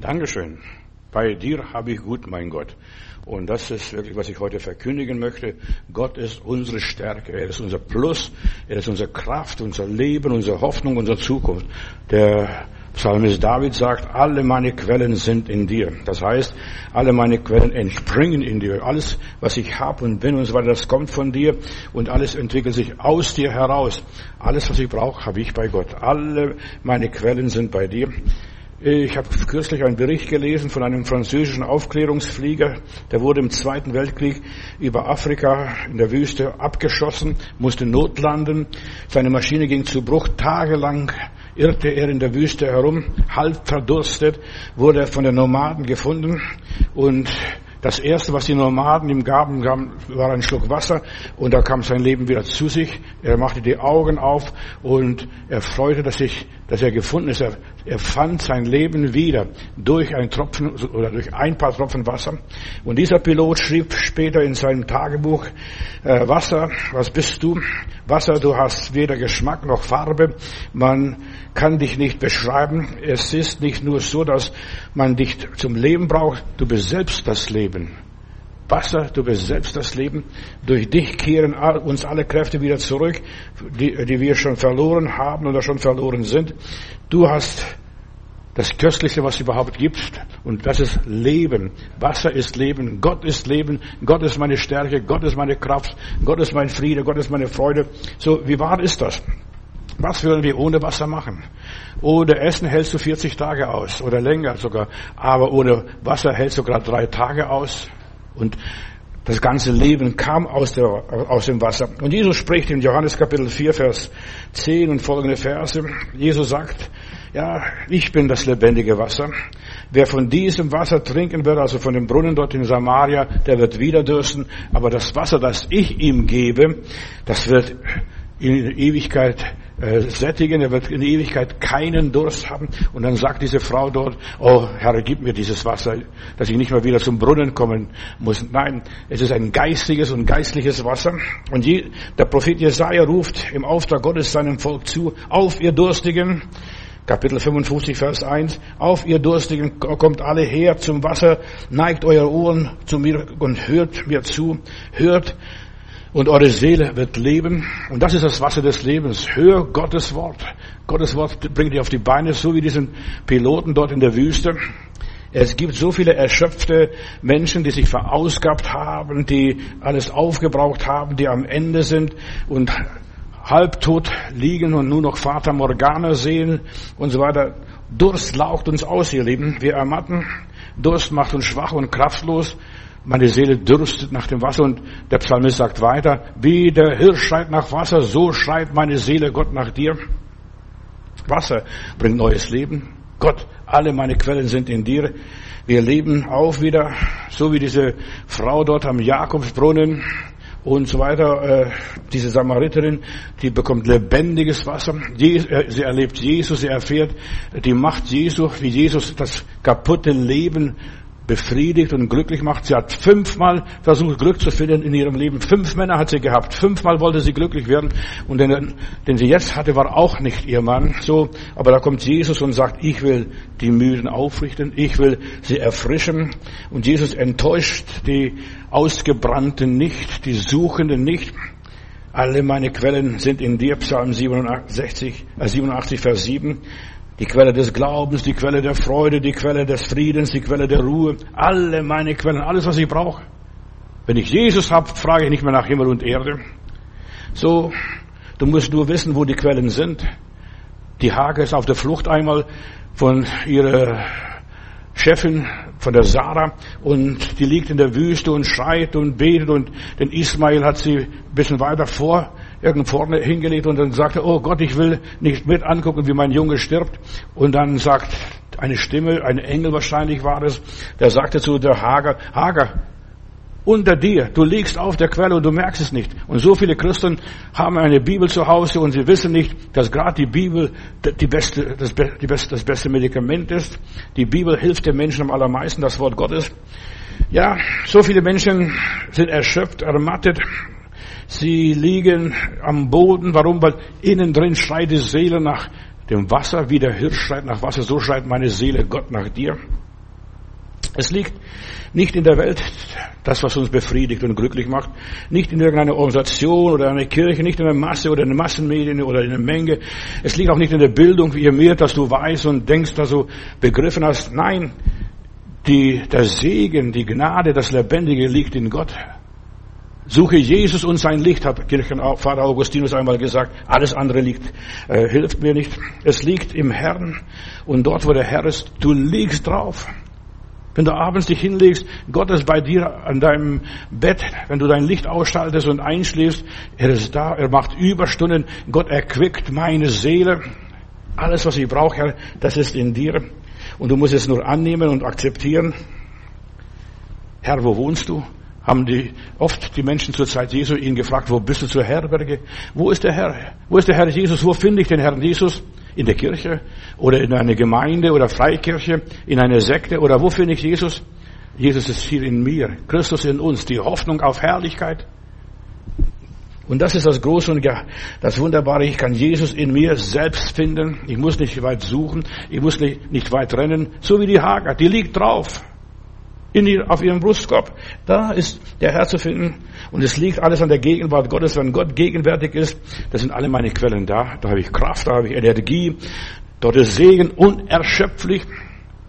Dankeschön. Bei dir habe ich gut, mein Gott. Und das ist wirklich, was ich heute verkündigen möchte. Gott ist unsere Stärke. Er ist unser Plus. Er ist unsere Kraft, unser Leben, unsere Hoffnung, unsere Zukunft. Der Psalmist David sagt, alle meine Quellen sind in dir. Das heißt, alle meine Quellen entspringen in dir. Alles, was ich habe und bin und so weiter, das kommt von dir und alles entwickelt sich aus dir heraus. Alles, was ich brauche, habe ich bei Gott. Alle meine Quellen sind bei dir. Ich habe kürzlich einen Bericht gelesen von einem französischen Aufklärungsflieger, der wurde im Zweiten Weltkrieg über Afrika in der Wüste abgeschossen, musste notlanden. Seine Maschine ging zu Bruch. Tagelang irrte er in der Wüste herum, halb verdurstet, wurde von den Nomaden gefunden und das erste, was die Nomaden ihm gaben, war ein Schluck Wasser und da kam sein Leben wieder zu sich. Er machte die Augen auf und er freute, dass, ich, dass er gefunden ist. Er, er fand sein Leben wieder durch ein Tropfen oder durch ein paar Tropfen Wasser. Und dieser Pilot schrieb später in seinem Tagebuch, äh, Wasser, was bist du? Wasser, du hast weder Geschmack noch Farbe. Man kann dich nicht beschreiben. Es ist nicht nur so, dass man dich zum Leben braucht. Du bist selbst das Leben. Wasser, du bist selbst das Leben. Durch dich kehren uns alle Kräfte wieder zurück, die, die wir schon verloren haben oder schon verloren sind. Du hast das Köstlichste, was es überhaupt gibt. Und das ist Leben. Wasser ist Leben. Gott ist Leben. Gott ist meine Stärke. Gott ist meine Kraft. Gott ist mein Friede. Gott ist meine Freude. So, wie wahr ist das? Was würden wir ohne Wasser machen? Ohne Essen hältst du 40 Tage aus oder länger sogar. Aber ohne Wasser hältst du gerade drei Tage aus. Und das ganze Leben kam aus, der, aus dem Wasser. Und Jesus spricht in Johannes Kapitel 4, Vers 10 und folgende Verse. Jesus sagt, ja, ich bin das lebendige Wasser. Wer von diesem Wasser trinken wird, also von dem Brunnen dort in Samaria, der wird wieder dürsten. Aber das Wasser, das ich ihm gebe, das wird in Ewigkeit äh, sättigen, er wird in Ewigkeit keinen Durst haben. Und dann sagt diese Frau dort, oh Herr, gib mir dieses Wasser, dass ich nicht mehr wieder zum Brunnen kommen muss. Nein, es ist ein geistiges und geistliches Wasser. Und je, der Prophet Jesaja ruft im Auftrag Gottes seinem Volk zu, auf ihr Durstigen, Kapitel 55, Vers 1. Auf ihr Durstigen kommt alle her zum Wasser, neigt eure Ohren zu mir und hört mir zu, hört und eure Seele wird leben. Und das ist das Wasser des Lebens. Hör Gottes Wort. Gottes Wort bringt dich auf die Beine, so wie diesen Piloten dort in der Wüste. Es gibt so viele erschöpfte Menschen, die sich verausgabt haben, die alles aufgebraucht haben, die am Ende sind und halbtot liegen und nur noch Vater Morgana sehen und so weiter. Durst laucht uns aus, ihr Lieben. Wir ermatten. Durst macht uns schwach und kraftlos. Meine Seele dürstet nach dem Wasser und der Psalmist sagt weiter, wie der Hirsch schreit nach Wasser, so schreit meine Seele Gott nach dir. Wasser bringt neues Leben. Gott, alle meine Quellen sind in dir. Wir leben auch wieder, so wie diese Frau dort am Jakobsbrunnen und so weiter. Äh, diese Samariterin, die bekommt lebendiges Wasser. Äh, sie erlebt Jesus, sie erfährt die Macht Jesu, wie Jesus das kaputte Leben befriedigt und glücklich macht. Sie hat fünfmal versucht, Glück zu finden in ihrem Leben. Fünf Männer hat sie gehabt. Fünfmal wollte sie glücklich werden. Und den, den sie jetzt hatte, war auch nicht ihr Mann. So, aber da kommt Jesus und sagt, ich will die Müden aufrichten. Ich will sie erfrischen. Und Jesus enttäuscht die Ausgebrannten nicht, die Suchenden nicht. Alle meine Quellen sind in dir, Psalm 87, äh 87 Vers 7 die Quelle des Glaubens, die Quelle der Freude, die Quelle des Friedens, die Quelle der Ruhe, alle meine Quellen, alles, was ich brauche. Wenn ich Jesus habe, frage ich nicht mehr nach Himmel und Erde. So, du musst nur wissen, wo die Quellen sind. Die Hage ist auf der Flucht einmal von ihrer Chefin, von der Sarah, und die liegt in der Wüste und schreit und betet und den Ismail hat sie ein bisschen weiter vor irgend vorne hingelegt und dann sagte, oh Gott, ich will nicht mit angucken, wie mein Junge stirbt. Und dann sagt eine Stimme, ein Engel wahrscheinlich war es, der sagte zu der Hager, Hager, unter dir, du liegst auf der Quelle und du merkst es nicht. Und so viele Christen haben eine Bibel zu Hause und sie wissen nicht, dass gerade die Bibel die beste, das, die beste, das beste Medikament ist. Die Bibel hilft den Menschen am allermeisten, das Wort Gottes. Ja, so viele Menschen sind erschöpft, ermattet, Sie liegen am Boden. Warum? Weil innen drin schreit die Seele nach dem Wasser, wie der Hirsch schreit nach Wasser, so schreit meine Seele Gott nach dir. Es liegt nicht in der Welt, das, was uns befriedigt und glücklich macht, nicht in irgendeiner Organisation oder einer Kirche, nicht in der Masse oder in den Massenmedien oder in der Menge. Es liegt auch nicht in der Bildung, wie ihr mehr, dass du weißt und denkst, dass du begriffen hast. Nein, die, der Segen, die Gnade, das Lebendige liegt in Gott. Suche Jesus und sein Licht, hat Kirchenvater Augustinus einmal gesagt. Alles andere liegt, äh, hilft mir nicht. Es liegt im Herrn und dort, wo der Herr ist, du liegst drauf. Wenn du abends dich hinlegst, Gott ist bei dir an deinem Bett, wenn du dein Licht ausschaltest und einschläfst, er ist da, er macht Überstunden, Gott erquickt meine Seele. Alles, was ich brauche, Herr, das ist in dir. Und du musst es nur annehmen und akzeptieren. Herr, wo wohnst du? Haben die, oft die Menschen zur Zeit Jesu ihn gefragt, wo bist du zur Herberge? Wo ist der Herr? Wo ist der Herr Jesus? Wo finde ich den Herrn Jesus? In der Kirche? Oder in einer Gemeinde oder Freikirche? In einer Sekte? Oder wo finde ich Jesus? Jesus ist hier in mir. Christus in uns. Die Hoffnung auf Herrlichkeit. Und das ist das Große und das Wunderbare. Ich kann Jesus in mir selbst finden. Ich muss nicht weit suchen. Ich muss nicht weit rennen. So wie die Hager. Die liegt drauf. In ihr, auf ihrem Brustkorb. Da ist der Herr zu finden. Und es liegt alles an der Gegenwart Gottes. Wenn Gott gegenwärtig ist, da sind alle meine Quellen da. Da habe ich Kraft, da habe ich Energie. Dort ist Segen unerschöpflich.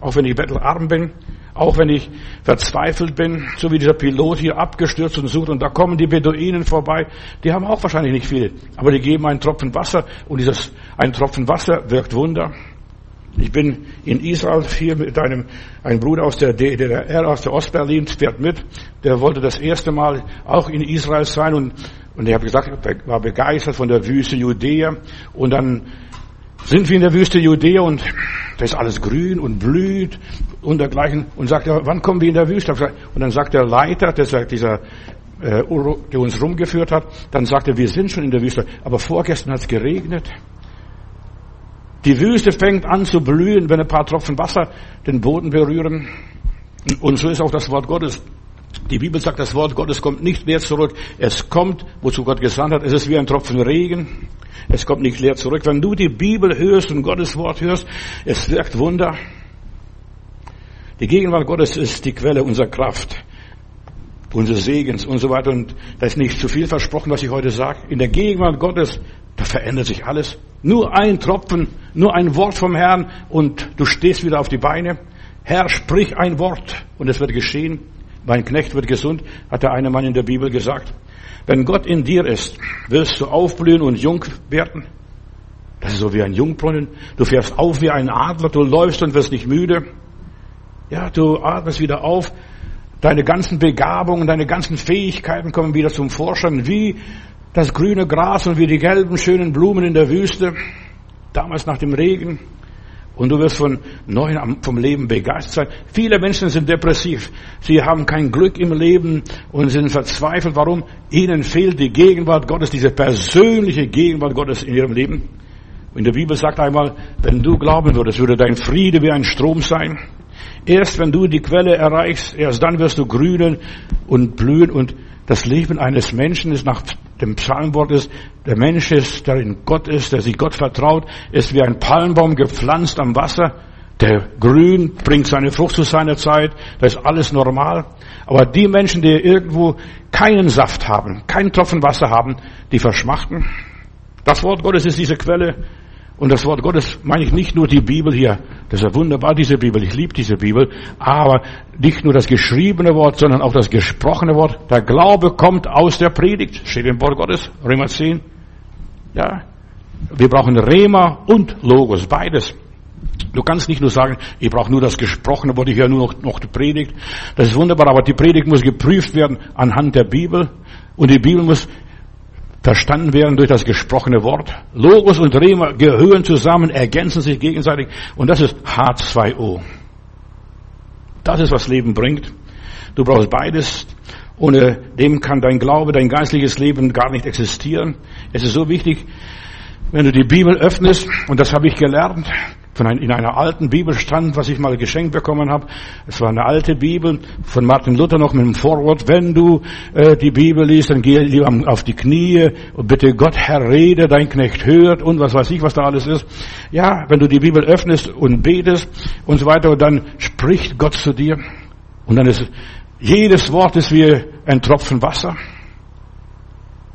Auch wenn ich bettelarm bin. Auch wenn ich verzweifelt bin, so wie dieser Pilot hier abgestürzt und sucht, und da kommen die Beduinen vorbei, die haben auch wahrscheinlich nicht viel, aber die geben einen Tropfen Wasser, und dieses, ein Tropfen Wasser wirkt Wunder. Ich bin in Israel hier mit einem, ein Bruder aus der DDR, aus der Ostberlin, fährt mit, der wollte das erste Mal auch in Israel sein, und, und er hat gesagt, er war begeistert von der Wüste Judäa, und dann sind wir in der Wüste Judäa und da ist alles grün und blüht und dergleichen. Und sagt er, wann kommen wir in der Wüste? Und dann sagt der Leiter, der, dieser, äh, der uns rumgeführt hat, dann sagt er, wir sind schon in der Wüste. Aber vorgestern hat es geregnet. Die Wüste fängt an zu blühen, wenn ein paar Tropfen Wasser den Boden berühren. Und so ist auch das Wort Gottes. Die Bibel sagt, das Wort Gottes kommt nicht leer zurück. Es kommt, wozu Gott gesandt hat. Es ist wie ein Tropfen Regen. Es kommt nicht leer zurück. Wenn du die Bibel hörst und Gottes Wort hörst, es wirkt Wunder. Die Gegenwart Gottes ist die Quelle unserer Kraft, unseres Segens und so weiter. Und da ist nicht zu viel versprochen, was ich heute sage. In der Gegenwart Gottes, da verändert sich alles. Nur ein Tropfen, nur ein Wort vom Herrn und du stehst wieder auf die Beine. Herr, sprich ein Wort und es wird geschehen. Mein Knecht wird gesund, hat der eine Mann in der Bibel gesagt. Wenn Gott in dir ist, wirst du aufblühen und jung werden. Das ist so wie ein Jungbrunnen. Du fährst auf wie ein Adler, du läufst und wirst nicht müde. Ja, du atmest wieder auf. Deine ganzen Begabungen, deine ganzen Fähigkeiten kommen wieder zum Vorschein, wie das grüne Gras und wie die gelben, schönen Blumen in der Wüste. Damals nach dem Regen. Und du wirst von neuem vom Leben begeistert sein. Viele Menschen sind depressiv. Sie haben kein Glück im Leben und sind verzweifelt. Warum? Ihnen fehlt die Gegenwart Gottes, diese persönliche Gegenwart Gottes in ihrem Leben. In der Bibel sagt einmal, wenn du glauben würdest, würde dein Friede wie ein Strom sein. Erst wenn du die Quelle erreichst, erst dann wirst du grünen und blühen und das Leben eines Menschen ist nach dem Psalmwort ist, der Mensch ist, der in Gott ist, der sich Gott vertraut, ist wie ein Palmbaum gepflanzt am Wasser, der grün bringt seine Frucht zu seiner Zeit, da ist alles normal. Aber die Menschen, die irgendwo keinen Saft haben, keinen Tropfen Wasser haben, die verschmachten. Das Wort Gottes ist diese Quelle, und das Wort Gottes meine ich nicht nur die Bibel hier. Das ist ja wunderbar, diese Bibel. Ich liebe diese Bibel. Aber nicht nur das geschriebene Wort, sondern auch das gesprochene Wort. Der Glaube kommt aus der Predigt. Steht im Wort Gottes. Römer 10. Ja. Wir brauchen Rema und Logos. Beides. Du kannst nicht nur sagen, ich brauche nur das gesprochene Wort, ich höre nur noch, noch die Predigt. Das ist wunderbar, aber die Predigt muss geprüft werden anhand der Bibel. Und die Bibel muss verstanden werden durch das gesprochene Wort. Logos und Rema gehören zusammen, ergänzen sich gegenseitig und das ist H2O. Das ist, was Leben bringt. Du brauchst beides. Ohne dem kann dein Glaube, dein geistliches Leben gar nicht existieren. Es ist so wichtig, wenn du die Bibel öffnest, und das habe ich gelernt, von ein, in einer alten Bibel stand, was ich mal geschenkt bekommen habe. Es war eine alte Bibel von Martin Luther noch mit dem Vorwort, wenn du äh, die Bibel liest, dann geh lieber auf die Knie und bitte Gott, Herr, rede, dein Knecht hört und was weiß ich, was da alles ist. Ja, wenn du die Bibel öffnest und betest und so weiter, dann spricht Gott zu dir. Und dann ist jedes Wort ist wie ein Tropfen Wasser.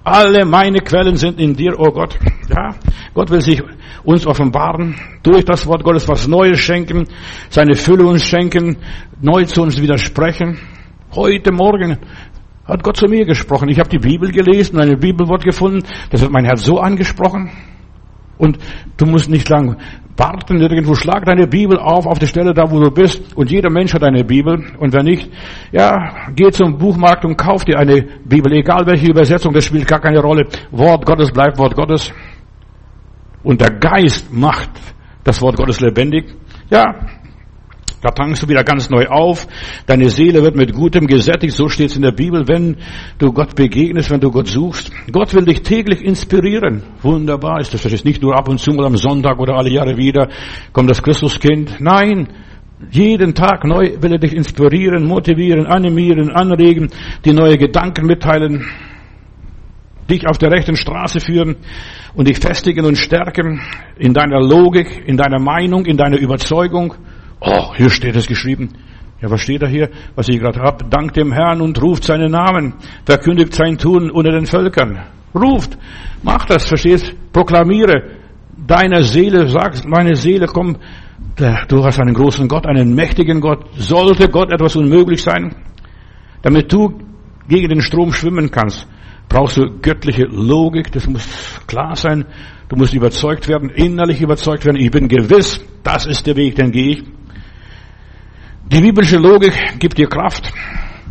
Alle meine Quellen sind in dir, oh Gott. Ja, Gott will sich uns offenbaren, durch das Wort Gottes was Neues schenken, seine Fülle uns schenken, neu zu uns widersprechen. Heute Morgen hat Gott zu mir gesprochen. Ich habe die Bibel gelesen, ein Bibelwort gefunden, das hat mein Herz so angesprochen. Und du musst nicht lang warten irgendwo, schlag deine Bibel auf, auf der Stelle da, wo du bist. Und jeder Mensch hat eine Bibel. Und wenn nicht, ja, geh zum Buchmarkt und kauf dir eine Bibel. Egal welche Übersetzung, das spielt gar keine Rolle. Wort Gottes bleibt Wort Gottes. Und der Geist macht das Wort Gottes lebendig. Ja, da tankst du wieder ganz neu auf. Deine Seele wird mit Gutem gesättigt. So steht es in der Bibel, wenn du Gott begegnest, wenn du Gott suchst. Gott will dich täglich inspirieren. Wunderbar ist das. Das ist nicht nur ab und zu mal am Sonntag oder alle Jahre wieder kommt das Christuskind. Nein. Jeden Tag neu will er dich inspirieren, motivieren, animieren, anregen, die neue Gedanken mitteilen, dich auf der rechten Straße führen und dich festigen und stärken in deiner Logik, in deiner Meinung, in deiner Überzeugung. Oh, hier steht es geschrieben. Ja, was steht da hier, was ich gerade habe? Dank dem Herrn und ruft seinen Namen, verkündigt sein Tun unter den Völkern. Ruft, mach das, verstehst? Proklamiere deiner Seele, sag, meine Seele, komm, du hast einen großen Gott, einen mächtigen Gott. Sollte Gott etwas unmöglich sein? Damit du gegen den Strom schwimmen kannst, brauchst du göttliche Logik, das muss klar sein. Du musst überzeugt werden, innerlich überzeugt werden. Ich bin gewiss, das ist der Weg, den gehe ich. Die biblische Logik gibt dir Kraft.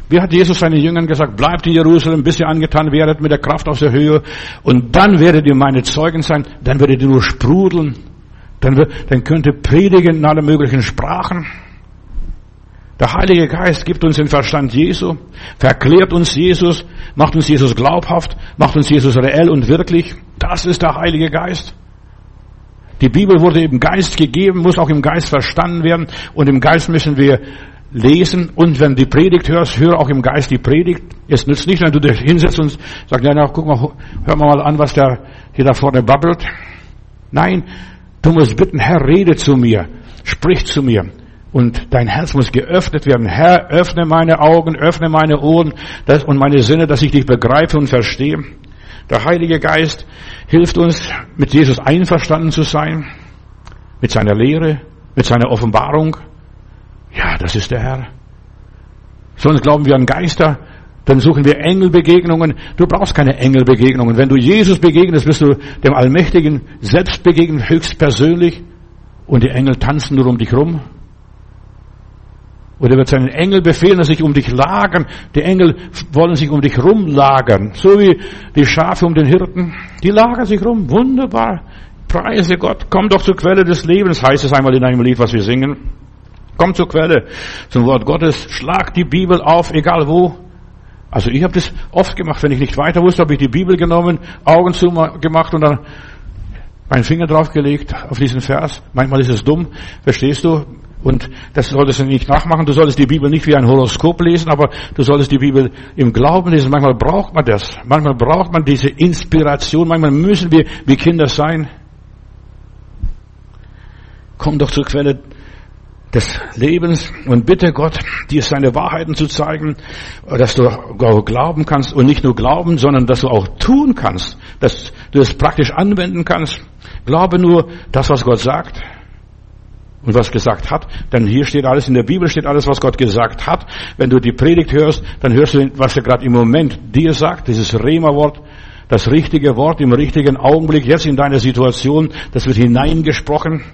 Wie hat Jesus seinen Jüngern gesagt, bleibt in Jerusalem, bis ihr angetan werdet mit der Kraft aus der Höhe und dann werdet ihr meine Zeugen sein, dann werdet ihr nur sprudeln, dann, dann könnt ihr predigen in alle möglichen Sprachen. Der Heilige Geist gibt uns den Verstand Jesu, verklärt uns Jesus, macht uns Jesus glaubhaft, macht uns Jesus reell und wirklich. Das ist der Heilige Geist. Die Bibel wurde im Geist gegeben, muss auch im Geist verstanden werden und im Geist müssen wir lesen und wenn die Predigt hörst, höre auch im Geist die Predigt. Es nützt nicht, wenn du dich hinsetzt und sagst, ja, na, guck mal, hör mal an, was der hier da vorne babbelt. Nein, du musst bitten, Herr, rede zu mir, sprich zu mir. Und dein Herz muss geöffnet werden. Herr, öffne meine Augen, öffne meine Ohren und meine Sinne, dass ich dich begreife und verstehe. Der Heilige Geist hilft uns, mit Jesus einverstanden zu sein, mit seiner Lehre, mit seiner Offenbarung. Ja, das ist der Herr. Sonst glauben wir an Geister, dann suchen wir Engelbegegnungen. Du brauchst keine Engelbegegnungen. Wenn du Jesus begegnest, wirst du dem Allmächtigen selbst begegnen, höchstpersönlich. Und die Engel tanzen nur um dich rum. Oder wird seinen Engel befehlen, dass sich um dich lagern. Die Engel wollen sich um dich rumlagern. So wie die Schafe um den Hirten. Die lagern sich rum. Wunderbar. Preise Gott. Komm doch zur Quelle des Lebens, heißt es einmal in einem Lied, was wir singen. Komm zur Quelle, zum Wort Gottes. Schlag die Bibel auf, egal wo. Also ich habe das oft gemacht. Wenn ich nicht weiter wusste, habe ich die Bibel genommen, Augen zu gemacht und dann meinen Finger draufgelegt auf diesen Vers. Manchmal ist es dumm, verstehst du? Und das solltest du nicht nachmachen. Du solltest die Bibel nicht wie ein Horoskop lesen, aber du solltest die Bibel im Glauben lesen. Manchmal braucht man das. Manchmal braucht man diese Inspiration. Manchmal müssen wir wie Kinder sein. Komm doch zur Quelle des Lebens und bitte Gott, dir seine Wahrheiten zu zeigen, dass du auch glauben kannst und nicht nur glauben, sondern dass du auch tun kannst, dass du es praktisch anwenden kannst. Glaube nur das, was Gott sagt und was gesagt hat, denn hier steht alles, in der Bibel steht alles, was Gott gesagt hat. Wenn du die Predigt hörst, dann hörst du, was er gerade im Moment dir sagt, dieses Rema-Wort, das richtige Wort im richtigen Augenblick, jetzt in deiner Situation, das wird hineingesprochen.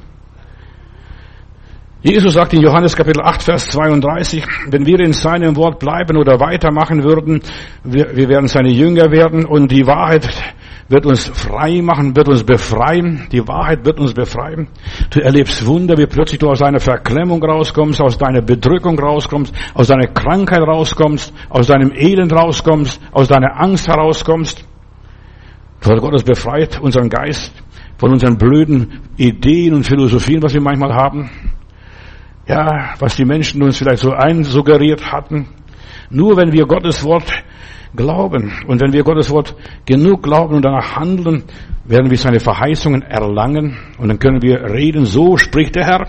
Jesus sagt in Johannes Kapitel 8, Vers 32, wenn wir in seinem Wort bleiben oder weitermachen würden, wir, wir werden seine Jünger werden und die Wahrheit wird uns frei machen, wird uns befreien. Die Wahrheit wird uns befreien. Du erlebst Wunder, wie plötzlich du aus deiner Verklemmung rauskommst, aus deiner Bedrückung rauskommst, aus deiner Krankheit rauskommst, aus deinem Elend rauskommst, aus deiner Angst herauskommst. Gott Gottes befreit unseren Geist von unseren blöden Ideen und Philosophien, was wir manchmal haben. Ja, was die Menschen uns vielleicht so einsuggeriert hatten. Nur wenn wir Gottes Wort glauben. Und wenn wir Gottes Wort genug glauben und danach handeln, werden wir seine Verheißungen erlangen und dann können wir reden, so spricht der Herr.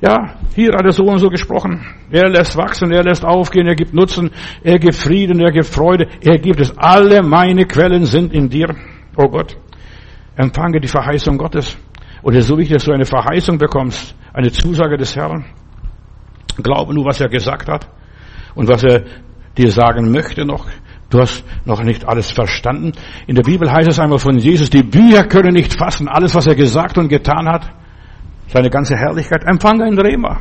Ja, hier hat er so und so gesprochen. Er lässt wachsen, er lässt aufgehen, er gibt Nutzen, er gibt Frieden, er gibt Freude, er gibt es. Alle meine Quellen sind in dir. Oh Gott, empfange die Verheißung Gottes. Und es ist so wichtig, dass du eine Verheißung bekommst, eine Zusage des Herrn. Glaube nur, was er gesagt hat und was er dir sagen möchte noch. Du hast noch nicht alles verstanden. In der Bibel heißt es einmal von Jesus, die Bücher können nicht fassen, alles, was er gesagt und getan hat seine ganze Herrlichkeit. Empfange ein Rema.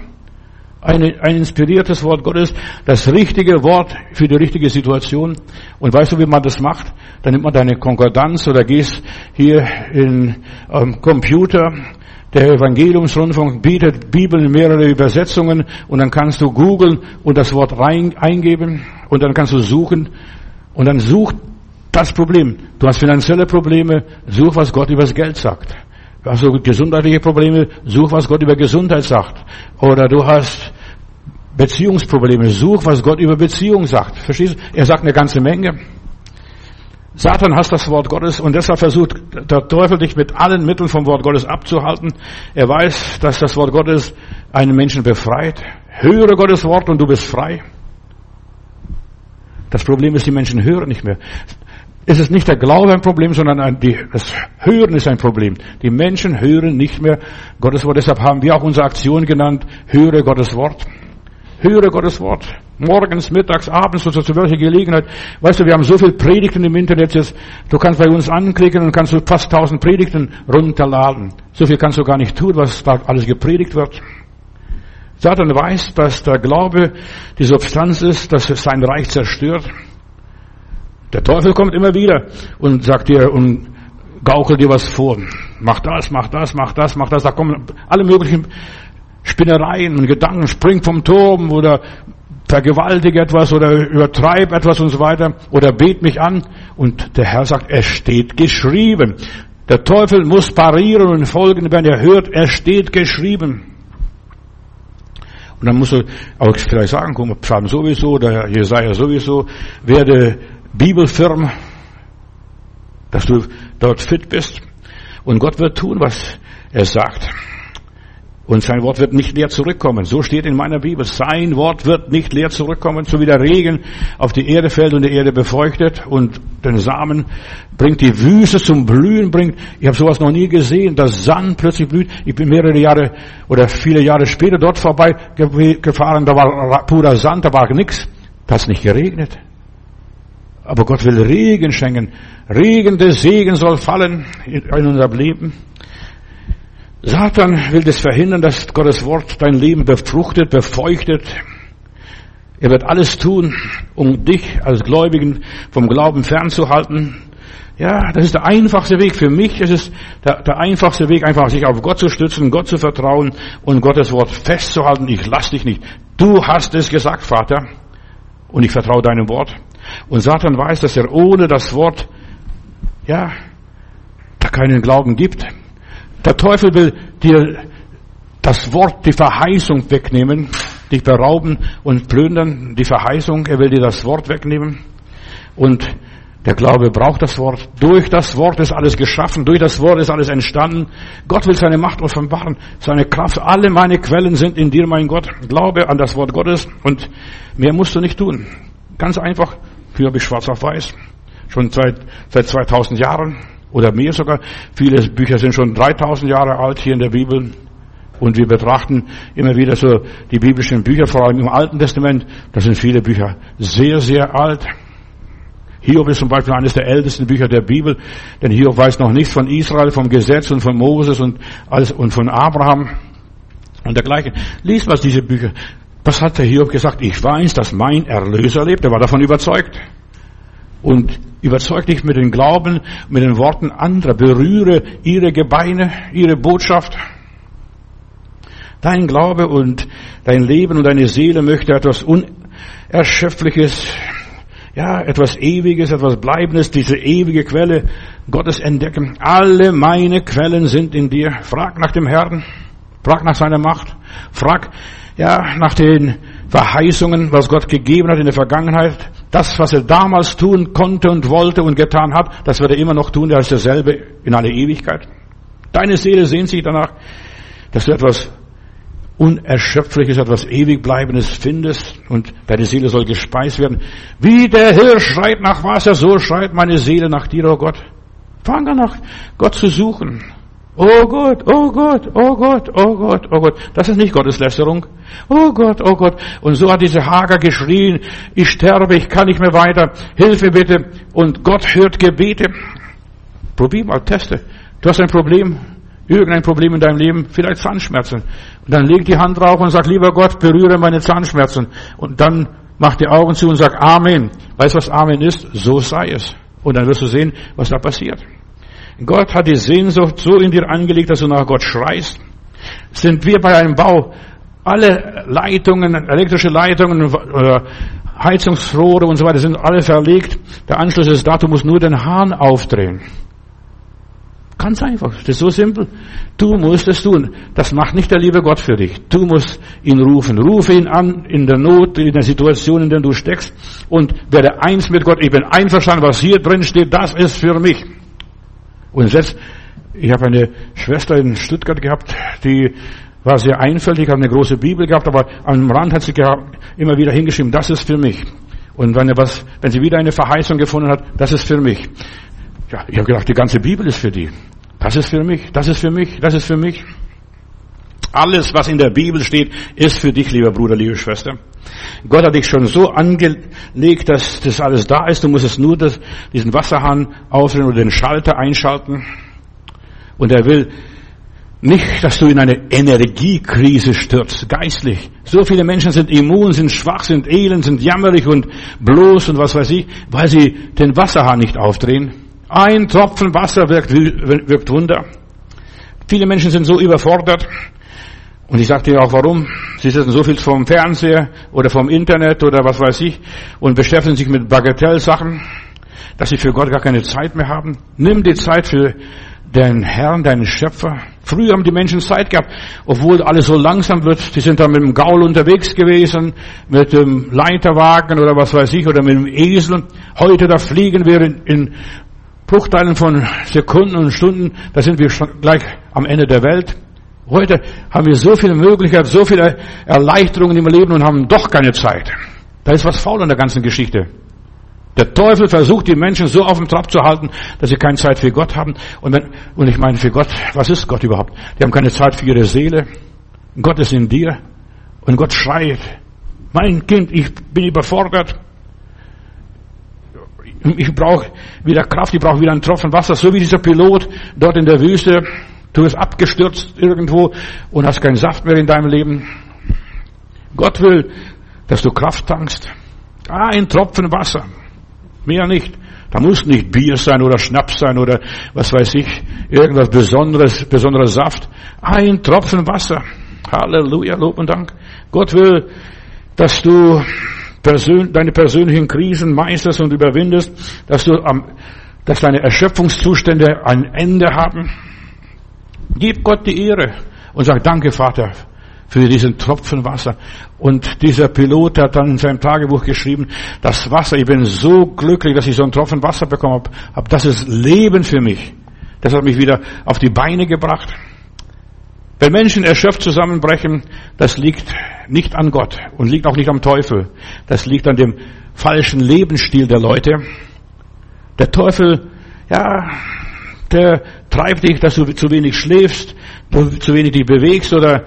Ein, ein inspiriertes Wort Gottes, das richtige Wort für die richtige Situation. Und weißt du, wie man das macht? Dann nimmt man deine Konkordanz oder gehst hier in ähm, Computer. Der Evangeliumsrundfunk bietet Bibel in mehrere Übersetzungen und dann kannst du googeln und das Wort rein, eingeben und dann kannst du suchen und dann such das Problem. Du hast finanzielle Probleme, such, was Gott über das Geld sagt. Hast du gesundheitliche Probleme, such, was Gott über Gesundheit sagt. Oder du hast Beziehungsprobleme, such, was Gott über Beziehung sagt. Verstehst du? Er sagt eine ganze Menge. Satan hasst das Wort Gottes und deshalb versucht der Teufel dich mit allen Mitteln vom Wort Gottes abzuhalten. Er weiß, dass das Wort Gottes einen Menschen befreit. Höre Gottes Wort und du bist frei. Das Problem ist, die Menschen hören nicht mehr es ist nicht der Glaube ein Problem, sondern das Hören ist ein Problem. Die Menschen hören nicht mehr Gottes Wort. Deshalb haben wir auch unsere Aktion genannt, höre Gottes Wort. Höre Gottes Wort. Morgens, mittags, abends oder zu welcher Gelegenheit. Weißt du, wir haben so viele Predigten im Internet jetzt. Du kannst bei uns anklicken und kannst fast tausend Predigten runterladen. So viel kannst du gar nicht tun, was da alles gepredigt wird. Satan weiß, dass der Glaube die Substanz ist, dass es sein Reich zerstört. Der Teufel kommt immer wieder und sagt dir und gaukelt dir was vor. Mach das, mach das, mach das, mach das. Da kommen alle möglichen Spinnereien und Gedanken. Spring vom Turm oder vergewaltige etwas oder übertreib etwas und so weiter oder bet mich an. Und der Herr sagt, es steht geschrieben. Der Teufel muss parieren und folgen, wenn er hört, es steht geschrieben. Und dann musst du auch vielleicht sagen, guck mal, Psalm sowieso, oder Jesaja sowieso, werde Bibelfirm, dass du dort fit bist. Und Gott wird tun, was er sagt. Und sein Wort wird nicht leer zurückkommen. So steht in meiner Bibel. Sein Wort wird nicht leer zurückkommen, so wie der Regen auf die Erde fällt und die Erde befeuchtet und den Samen bringt, die Wüste zum Blühen bringt. Ich habe sowas noch nie gesehen, dass Sand plötzlich blüht. Ich bin mehrere Jahre oder viele Jahre später dort vorbei gefahren, da war purer Sand, da war nichts. Da hat nicht geregnet. Aber Gott will Regen schenken. Regen des Segen soll fallen in unser Leben. Satan will das verhindern, dass Gottes Wort dein Leben befruchtet, befeuchtet. Er wird alles tun, um dich als Gläubigen vom Glauben fernzuhalten. Ja, das ist der einfachste Weg. Für mich ist es der, der einfachste Weg, einfach sich auf Gott zu stützen, Gott zu vertrauen und Gottes Wort festzuhalten. Ich lass dich nicht. Du hast es gesagt, Vater. Und ich vertraue deinem Wort. Und Satan weiß, dass er ohne das Wort, ja, da keinen Glauben gibt. Der Teufel will dir das Wort, die Verheißung wegnehmen, dich berauben und plündern, die Verheißung, er will dir das Wort wegnehmen. Und der Glaube braucht das Wort. Durch das Wort ist alles geschaffen, durch das Wort ist alles entstanden. Gott will seine Macht offenbaren, seine Kraft. Alle meine Quellen sind in dir, mein Gott. Glaube an das Wort Gottes und mehr musst du nicht tun. Ganz einfach, Früher habe ich schwarz auf weiß. Schon seit, seit 2000 Jahren oder mehr sogar. Viele Bücher sind schon 3000 Jahre alt hier in der Bibel. Und wir betrachten immer wieder so die biblischen Bücher, vor allem im Alten Testament. Das sind viele Bücher sehr, sehr alt. Hiob ist zum Beispiel eines der ältesten Bücher der Bibel, denn Hiob weiß noch nichts von Israel, vom Gesetz und von Moses und alles und von Abraham und dergleichen. Lies mal diese Bücher. Was hat der Hiob gesagt? Ich weiß, dass mein Erlöser lebt. Er war davon überzeugt. Und überzeug dich mit dem Glauben, mit den Worten anderer. Berühre ihre Gebeine, ihre Botschaft. Dein Glaube und dein Leben und deine Seele möchte etwas Unerschöpfliches, ja, etwas Ewiges, etwas Bleibendes, diese ewige Quelle Gottes entdecken. Alle meine Quellen sind in dir. Frag nach dem Herrn. Frag nach seiner Macht. Frag, ja, nach den Verheißungen, was Gott gegeben hat in der Vergangenheit. Das, was er damals tun konnte und wollte und getan hat, das wird er immer noch tun. Er ist derselbe in alle Ewigkeit. Deine Seele sehnt sich danach, dass du etwas Unerschöpfliches, etwas ewig bleibendes findest und deine Seele soll gespeist werden. Wie der Hirsch schreit nach Wasser, so schreit meine Seele nach dir, oh Gott. Fang an nach Gott zu suchen. Oh Gott, oh Gott, oh Gott, oh Gott, oh Gott. Das ist nicht Gotteslästerung. Oh Gott, oh Gott. Und so hat diese Hager geschrien, ich sterbe, ich kann nicht mehr weiter, Hilfe bitte. Und Gott hört Gebete. Probier mal, teste. Du hast ein Problem, irgendein Problem in deinem Leben, vielleicht Zahnschmerzen. Und dann leg die Hand drauf und sag, lieber Gott, berühre meine Zahnschmerzen. Und dann mach die Augen zu und sag Amen. Weißt du, was Amen ist? So sei es. Und dann wirst du sehen, was da passiert. Gott hat die Sehnsucht so in dir angelegt, dass du nach Gott schreist. Sind wir bei einem Bau, alle Leitungen, elektrische Leitungen, Heizungsrohre und so weiter sind alle verlegt. Der Anschluss ist da, du musst nur den Hahn aufdrehen. Ganz einfach. Das ist so simpel. Du musst es tun. Das macht nicht der liebe Gott für dich. Du musst ihn rufen. Rufe ihn an in der Not, in der Situation, in der du steckst und werde eins mit Gott. Ich bin einverstanden, was hier drin steht, das ist für mich. Und selbst, ich habe eine Schwester in Stuttgart gehabt, die war sehr einfältig, hat eine große Bibel gehabt, aber am Rand hat sie immer wieder hingeschrieben, das ist für mich. Und wenn, was, wenn sie wieder eine Verheißung gefunden hat, das ist für mich. Ja, ich habe gedacht, die ganze Bibel ist für die. Das ist für mich, das ist für mich, das ist für mich. Alles, was in der Bibel steht, ist für dich, lieber Bruder, liebe Schwester. Gott hat dich schon so angelegt, dass das alles da ist. Du musst es nur das, diesen Wasserhahn aufdrehen oder den Schalter einschalten. Und er will nicht, dass du in eine Energiekrise stürzt, geistlich. So viele Menschen sind immun, sind schwach, sind elend, sind jammerig und bloß und was weiß ich, weil sie den Wasserhahn nicht aufdrehen. Ein Tropfen Wasser wirkt, wirkt Wunder. Viele Menschen sind so überfordert. Und ich sagte dir auch warum. Sie sitzen so viel vom Fernseher oder vom Internet oder was weiß ich und beschäftigen sich mit Bagatellsachen, dass sie für Gott gar keine Zeit mehr haben. Nimm die Zeit für den Herrn, deinen Schöpfer. Früher haben die Menschen Zeit gehabt, obwohl alles so langsam wird. Die sind da mit dem Gaul unterwegs gewesen, mit dem Leiterwagen oder was weiß ich, oder mit dem Esel. Heute, da fliegen wir in, in Bruchteilen von Sekunden und Stunden, da sind wir schon gleich am Ende der Welt. Heute haben wir so viele Möglichkeiten, so viele Erleichterungen im Leben und haben doch keine Zeit. Da ist was faul an der ganzen Geschichte. Der Teufel versucht, die Menschen so auf dem Trab zu halten, dass sie keine Zeit für Gott haben. Und, wenn, und ich meine, für Gott, was ist Gott überhaupt? Die haben keine Zeit für ihre Seele. Gott ist in dir. Und Gott schreit, mein Kind, ich bin überfordert. Ich brauche wieder Kraft, ich brauche wieder einen Tropfen Wasser, so wie dieser Pilot dort in der Wüste. Du bist abgestürzt irgendwo und hast keinen Saft mehr in deinem Leben. Gott will, dass du Kraft tankst. Ah, ein Tropfen Wasser. Mehr nicht. Da muss nicht Bier sein oder Schnaps sein oder was weiß ich, irgendwas Besonderes, besonderer Saft. Ein Tropfen Wasser. Halleluja, Lob und Dank. Gott will, dass du persön deine persönlichen Krisen meisterst und überwindest, dass du am, dass deine Erschöpfungszustände ein Ende haben. Gib Gott die Ehre und sag Danke, Vater, für diesen Tropfen Wasser. Und dieser Pilot hat dann in seinem Tagebuch geschrieben, das Wasser, ich bin so glücklich, dass ich so einen Tropfen Wasser bekommen habe. Das ist Leben für mich. Das hat mich wieder auf die Beine gebracht. Wenn Menschen erschöpft zusammenbrechen, das liegt nicht an Gott und liegt auch nicht am Teufel. Das liegt an dem falschen Lebensstil der Leute. Der Teufel, ja, der treibt dich, dass du zu wenig schläfst, zu wenig dich bewegst oder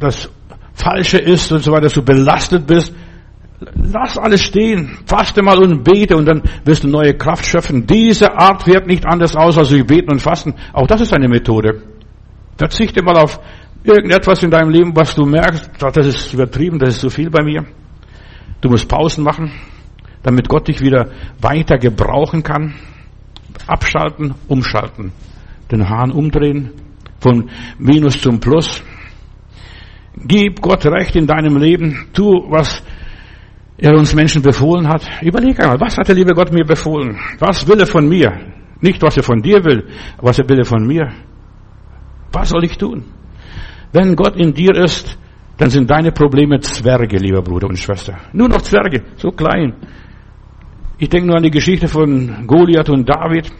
das Falsche ist und so weiter, dass du belastet bist. Lass alles stehen, faste mal und bete und dann wirst du neue Kraft schöpfen. Diese Art wird nicht anders aus als durch Beten und Fasten. Auch das ist eine Methode. Verzichte mal auf irgendetwas in deinem Leben, was du merkst, das ist übertrieben, das ist zu viel bei mir. Du musst Pausen machen, damit Gott dich wieder weiter gebrauchen kann. Abschalten, umschalten. Den Hahn umdrehen, von Minus zum Plus. Gib Gott Recht in deinem Leben. Tu, was er uns Menschen befohlen hat. Überleg einmal, was hat der liebe Gott mir befohlen? Was will er von mir? Nicht, was er von dir will, was er will von mir. Was soll ich tun? Wenn Gott in dir ist, dann sind deine Probleme Zwerge, lieber Bruder und Schwester. Nur noch Zwerge, so klein. Ich denke nur an die Geschichte von Goliath und David.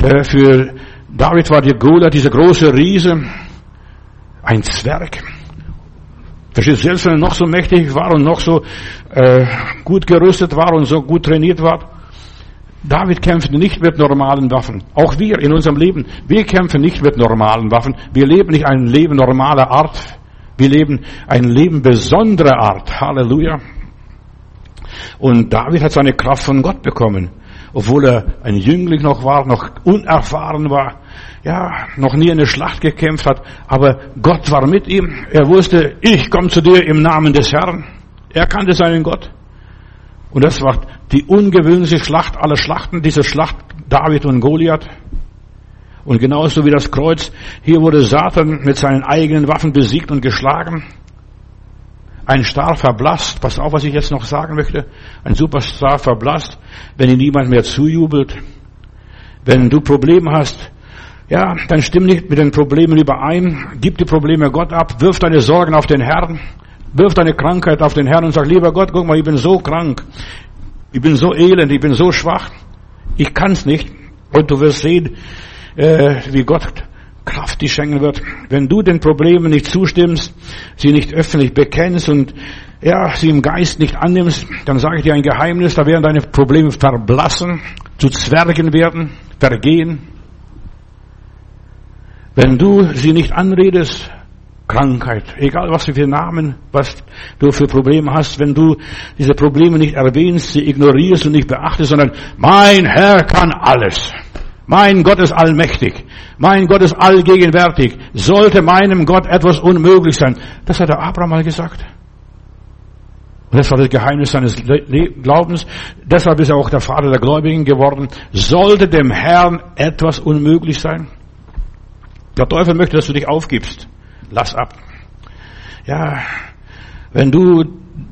Der für David war der Goliath, dieser große Riese, ein Zwerg. Verstehst selbst wenn er noch so mächtig war und noch so äh, gut gerüstet war und so gut trainiert war, David kämpfte nicht mit normalen Waffen. Auch wir in unserem Leben, wir kämpfen nicht mit normalen Waffen. Wir leben nicht ein Leben normaler Art. Wir leben ein Leben besonderer Art. Halleluja. Und David hat seine Kraft von Gott bekommen. Obwohl er ein Jüngling noch war, noch unerfahren war, ja, noch nie eine Schlacht gekämpft hat. Aber Gott war mit ihm. Er wusste, ich komme zu dir im Namen des Herrn. Er kannte seinen Gott. Und das war die ungewöhnliche Schlacht aller Schlachten, diese Schlacht David und Goliath. Und genauso wie das Kreuz, hier wurde Satan mit seinen eigenen Waffen besiegt und geschlagen. Ein Star verblasst, pass auf, was ich jetzt noch sagen möchte. Ein Superstar verblasst, wenn ihm niemand mehr zujubelt. Wenn du Probleme hast, ja, dann stimm nicht mit den Problemen überein. Gib die Probleme Gott ab. Wirf deine Sorgen auf den Herrn. Wirf deine Krankheit auf den Herrn und sag, lieber Gott, guck mal, ich bin so krank. Ich bin so elend, ich bin so schwach. Ich kann's nicht. Und du wirst sehen, äh, wie Gott Kraft die schenken wird. Wenn du den Problemen nicht zustimmst, sie nicht öffentlich bekennst und ja, sie im Geist nicht annimmst, dann sage ich dir ein Geheimnis, da werden deine Probleme verblassen, zu Zwergen werden, vergehen. Wenn du sie nicht anredest, Krankheit, egal was für Namen, was du für Probleme hast, wenn du diese Probleme nicht erwähnst, sie ignorierst und nicht beachtest, sondern mein Herr kann alles. Mein Gott ist allmächtig. Mein Gott ist allgegenwärtig. Sollte meinem Gott etwas unmöglich sein? Das hat der Abraham mal gesagt. Und das war das Geheimnis seines Glaubens. Deshalb ist er auch der Vater der Gläubigen geworden. Sollte dem Herrn etwas unmöglich sein? Der Teufel möchte, dass du dich aufgibst. Lass ab. Ja, wenn du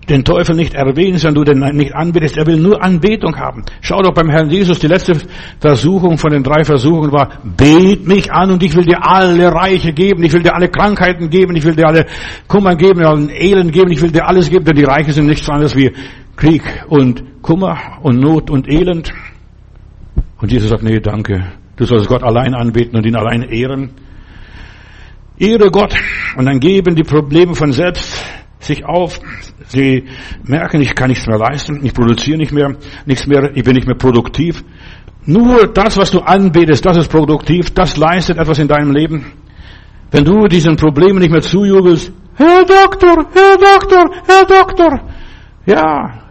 den Teufel nicht erwähnst, wenn du den nicht anbetest, er will nur Anbetung haben. Schau doch beim Herrn Jesus, die letzte Versuchung von den drei Versuchen war, bet mich an und ich will dir alle Reiche geben, ich will dir alle Krankheiten geben, ich will dir alle Kummer geben, allen Elend geben, ich will dir alles geben, denn die Reiche sind nichts anderes wie Krieg und Kummer und Not und Elend. Und Jesus sagt, nee, danke. Du sollst Gott allein anbeten und ihn allein ehren. Ehre Gott und dann geben die Probleme von selbst sich auf. Sie merken, ich kann nichts mehr leisten, ich produziere nicht mehr, nichts mehr, ich bin nicht mehr produktiv. Nur das, was du anbetest, das ist produktiv, das leistet etwas in deinem Leben. Wenn du diesen Problemen nicht mehr zujubelst, Herr Doktor, Herr Doktor, Herr Doktor, ja,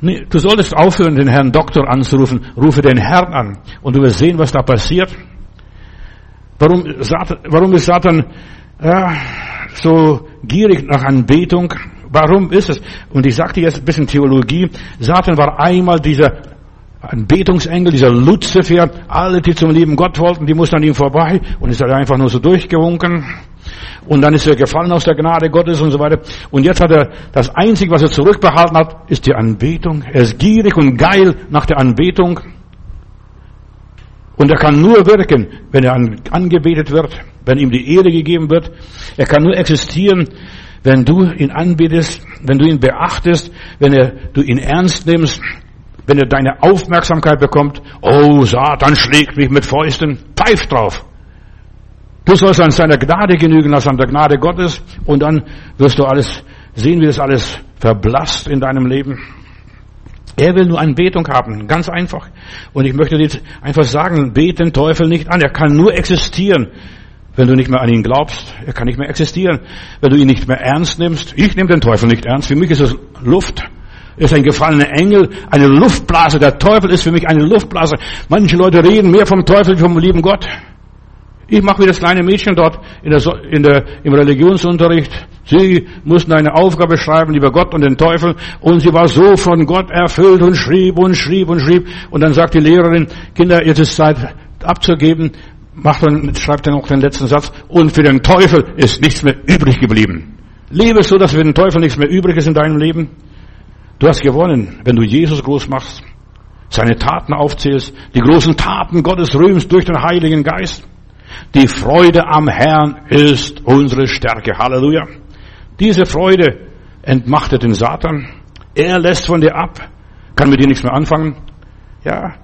nee, du solltest aufhören, den Herrn Doktor anzurufen, rufe den Herrn an und du wirst sehen, was da passiert. Warum, warum ist Satan ja, so gierig nach Anbetung? Warum ist es? Und ich sagte jetzt ein bisschen Theologie. Satan war einmal dieser Anbetungsengel, dieser Luzifer. Alle, die zum lieben Gott wollten, die mussten an ihm vorbei. Und ist er einfach nur so durchgewunken. Und dann ist er gefallen aus der Gnade Gottes und so weiter. Und jetzt hat er, das Einzige, was er zurückbehalten hat, ist die Anbetung. Er ist gierig und geil nach der Anbetung. Und er kann nur wirken, wenn er angebetet wird, wenn ihm die Ehre gegeben wird. Er kann nur existieren, wenn du ihn anbetest, wenn du ihn beachtest, wenn er, du ihn ernst nimmst, wenn er deine Aufmerksamkeit bekommt. Oh, Satan schlägt mich mit Fäusten. Pfeif drauf. Du sollst an seiner Gnade genügen, als an der Gnade Gottes. Und dann wirst du alles sehen, wie das alles verblasst in deinem Leben. Er will nur Anbetung haben, ganz einfach. Und ich möchte dir einfach sagen, beten Teufel nicht an. Er kann nur existieren, wenn du nicht mehr an ihn glaubst. Er kann nicht mehr existieren, wenn du ihn nicht mehr ernst nimmst. Ich nehme den Teufel nicht ernst. Für mich ist es Luft. Er ist ein gefallener Engel, eine Luftblase. Der Teufel ist für mich eine Luftblase. Manche Leute reden mehr vom Teufel vom lieben Gott. Ich mache wie das kleine Mädchen dort in der, in der, im Religionsunterricht. Sie mussten eine Aufgabe schreiben über Gott und den Teufel und sie war so von Gott erfüllt und schrieb und schrieb und schrieb. Und dann sagt die Lehrerin, Kinder, jetzt ist Zeit abzugeben. Macht dann, schreibt dann auch den letzten Satz. Und für den Teufel ist nichts mehr übrig geblieben. Lebe so, dass für den Teufel nichts mehr übrig ist in deinem Leben. Du hast gewonnen, wenn du Jesus groß machst, seine Taten aufzählst, die großen Taten Gottes rühmst durch den Heiligen Geist. Die Freude am Herrn ist unsere Stärke. Halleluja. Diese Freude entmachtet den Satan. Er lässt von dir ab, kann mit dir nichts mehr anfangen. Ja,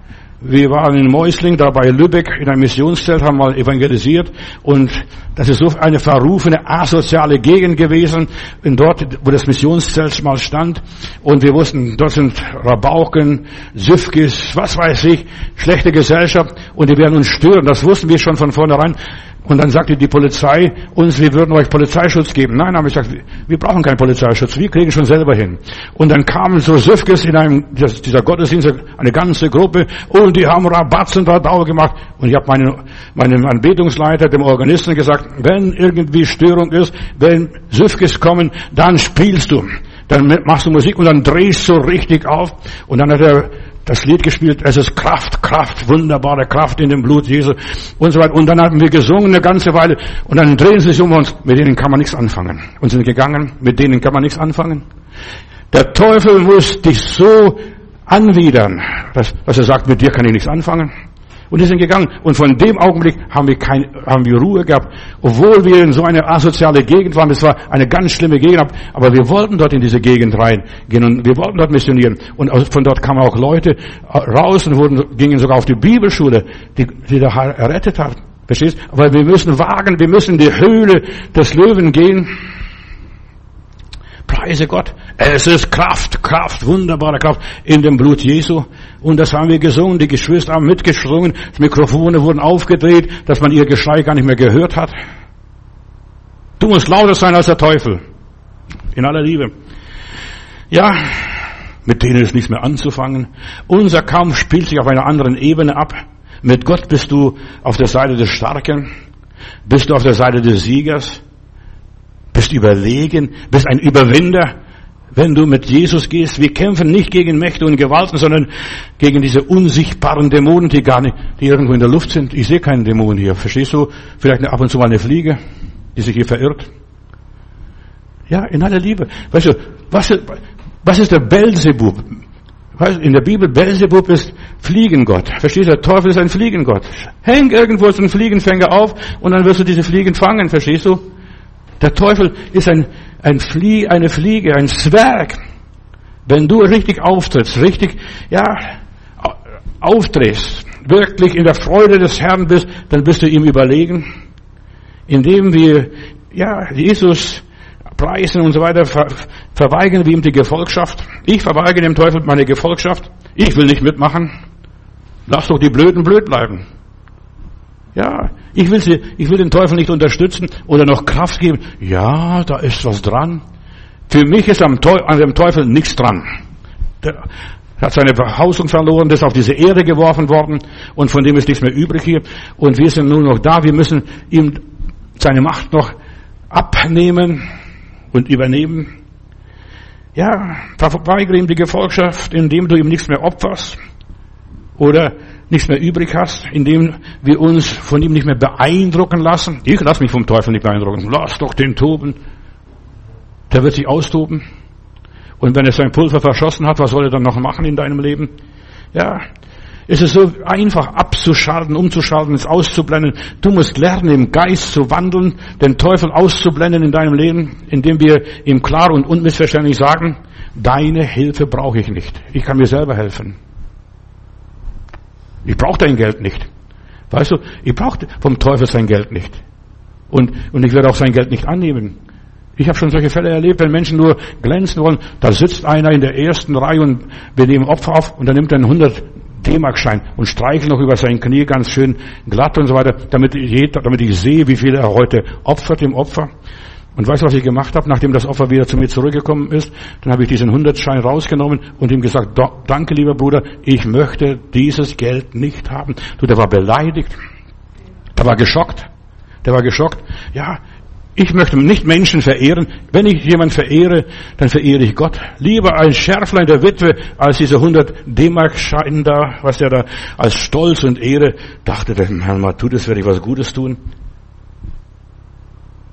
Wir waren in Mäusling, da bei Lübeck, in einem Missionszelt, haben mal evangelisiert. Und das ist so eine verrufene, asoziale Gegend gewesen, in dort, wo das Missionszelt mal stand. Und wir wussten, dort sind Rabauken, Süfkis, was weiß ich, schlechte Gesellschaft. Und die werden uns stören. Das wussten wir schon von vornherein. Und dann sagte die Polizei uns, wir würden euch Polizeischutz geben. Nein, haben wir gesagt, wir brauchen keinen Polizeischutz, wir kriegen schon selber hin. Und dann kamen so Süfkes in einem, dieser Gottesdienst, eine ganze Gruppe, und die haben Rabatzen da Dauer gemacht. Und ich habe meinen, meinem Anbetungsleiter, dem Organisten gesagt, wenn irgendwie Störung ist, wenn Süfkes kommen, dann spielst du. Dann machst du Musik und dann drehst du richtig auf. Und dann hat er das Lied gespielt, es ist Kraft, Kraft, wunderbare Kraft in dem Blut Jesu und so weiter. Und dann haben wir gesungen eine ganze Weile und dann drehen sie sich um uns, mit denen kann man nichts anfangen. Und sind gegangen, mit denen kann man nichts anfangen. Der Teufel muss dich so anwidern, dass, dass er sagt, mit dir kann ich nichts anfangen. Und die sind gegangen. Und von dem Augenblick haben wir, kein, haben wir Ruhe gehabt. Obwohl wir in so eine asoziale Gegend waren. Das war eine ganz schlimme Gegend. Aber wir wollten dort in diese Gegend reingehen. Und wir wollten dort missionieren. Und von dort kamen auch Leute raus und wurden, gingen sogar auf die Bibelschule, die, die da errettet hat. Verstehst? Aber wir müssen wagen, wir müssen in die Höhle des Löwen gehen. Preise Gott. Es ist Kraft, Kraft, wunderbare Kraft in dem Blut Jesu. Und das haben wir gesungen, die Geschwister haben mitgesungen, die Mikrofone wurden aufgedreht, dass man ihr Geschrei gar nicht mehr gehört hat. Du musst lauter sein als der Teufel. In aller Liebe. Ja, mit denen ist nichts mehr anzufangen. Unser Kampf spielt sich auf einer anderen Ebene ab. Mit Gott bist du auf der Seite des Starken, bist du auf der Seite des Siegers, bist überlegen, bist ein Überwinder, wenn du mit Jesus gehst. Wir kämpfen nicht gegen Mächte und Gewalten, sondern gegen diese unsichtbaren Dämonen, die gar nicht, die irgendwo in der Luft sind. Ich sehe keinen Dämon hier. Verstehst du? Vielleicht ab und zu mal eine Fliege, die sich hier verirrt. Ja, in aller Liebe. Weißt du, was, was ist der Belzebub? In der Bibel, Belzebub ist Fliegengott. Verstehst du? Der Teufel ist ein Fliegengott. Häng irgendwo so einen Fliegenfänger auf und dann wirst du diese Fliegen fangen. Verstehst du? Der Teufel ist ein, ein Flie, eine Fliege, ein Zwerg. Wenn du richtig auftrittst, richtig, ja, aufdrehst, wirklich in der Freude des Herrn bist, dann bist du ihm überlegen. Indem wir, ja, Jesus preisen und so weiter, ver, verweigern wir ihm die Gefolgschaft. Ich verweigere dem Teufel meine Gefolgschaft. Ich will nicht mitmachen. Lass doch die Blöden blöd bleiben. Ja, ich will, sie, ich will den Teufel nicht unterstützen oder noch Kraft geben. Ja, da ist was dran. Für mich ist an dem Teufel nichts dran. Der hat seine Behausung verloren, ist auf diese Erde geworfen worden und von dem ist nichts mehr übrig hier. Und wir sind nur noch da. Wir müssen ihm seine Macht noch abnehmen und übernehmen. Ja, verweigere ihm die Gefolgschaft, indem du ihm nichts mehr opferst. Oder nichts mehr übrig hast, indem wir uns von ihm nicht mehr beeindrucken lassen. Ich lasse mich vom Teufel nicht beeindrucken. Lass doch den toben. Der wird sich austoben. Und wenn er sein Pulver verschossen hat, was soll er dann noch machen in deinem Leben? Ja, es ist so einfach abzuschalten, umzuschalten, es auszublenden. Du musst lernen, im Geist zu wandeln, den Teufel auszublenden in deinem Leben, indem wir ihm klar und unmissverständlich sagen, deine Hilfe brauche ich nicht. Ich kann mir selber helfen. Ich brauche dein Geld nicht. Weißt du, ich brauche vom Teufel sein Geld nicht. Und, und ich werde auch sein Geld nicht annehmen. Ich habe schon solche Fälle erlebt, wenn Menschen nur glänzen wollen, da sitzt einer in der ersten Reihe und wir nehmen Opfer auf und dann nimmt er einen 100 D-Mark-Schein und streichelt noch über sein Knie ganz schön glatt und so weiter, damit, jeder, damit ich sehe, wie viel er heute opfert dem Opfer. Und weißt du, was ich gemacht habe, nachdem das Opfer wieder zu mir zurückgekommen ist? Dann habe ich diesen Hundertschein rausgenommen und ihm gesagt, danke lieber Bruder, ich möchte dieses Geld nicht haben. Du, der war beleidigt. Der war geschockt. Der war geschockt. Ja, ich möchte nicht Menschen verehren. Wenn ich jemanden verehre, dann verehre ich Gott. Lieber ein Schärflein der Witwe als diese 100 D-Mark-Schein da, was er da als Stolz und Ehre dachte, der Herr tut es, werde ich was Gutes tun.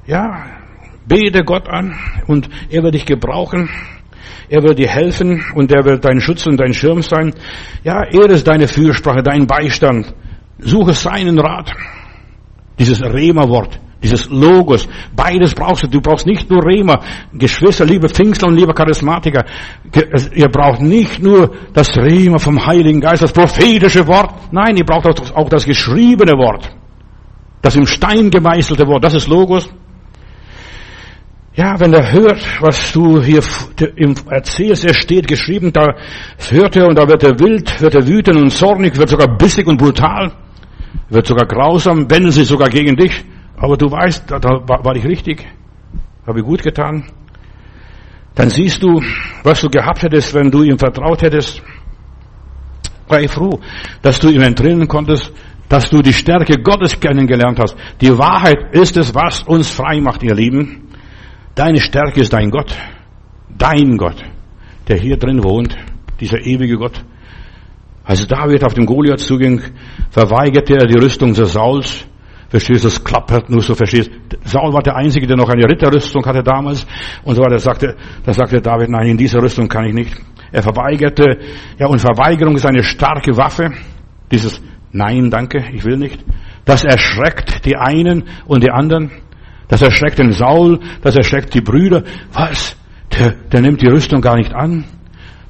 Ja, Bete Gott an und er wird dich gebrauchen. Er wird dir helfen und er wird dein Schutz und dein Schirm sein. Ja, er ist deine Fürsprache, dein Beistand. Suche seinen Rat. Dieses Rema-Wort. Dieses Logos. Beides brauchst du. Du brauchst nicht nur Rema. Geschwister, liebe Pfingstler und liebe Charismatiker. Ihr braucht nicht nur das Rema vom Heiligen Geist, das prophetische Wort. Nein, ihr braucht auch das geschriebene Wort. Das im Stein gemeißelte Wort. Das ist Logos. Ja, wenn er hört, was du hier erzählst, er steht geschrieben, da hört er und da wird er wild, wird er wütend und zornig, wird sogar bissig und brutal, wird sogar grausam, wendet sich sogar gegen dich. Aber du weißt, da, da war ich richtig, habe ich gut getan. Dann siehst du, was du gehabt hättest, wenn du ihm vertraut hättest. Sei froh, dass du ihm entrinnen konntest, dass du die Stärke Gottes kennengelernt hast. Die Wahrheit ist es, was uns frei macht, ihr Lieben. Deine Stärke ist dein Gott. Dein Gott, der hier drin wohnt. Dieser ewige Gott. Als David auf den Goliath zuging, verweigerte er die Rüstung des Sauls. Verstehst du, das klappert nur so, verstehst Saul war der Einzige, der noch eine Ritterrüstung hatte damals. Und so weiter. Sagte, da sagte David, nein, in dieser Rüstung kann ich nicht. Er verweigerte, ja, und Verweigerung ist eine starke Waffe. Dieses Nein, danke, ich will nicht. Das erschreckt die einen und die anderen. Das erschreckt den Saul, das erschreckt die Brüder. Was? Der, der nimmt die Rüstung gar nicht an.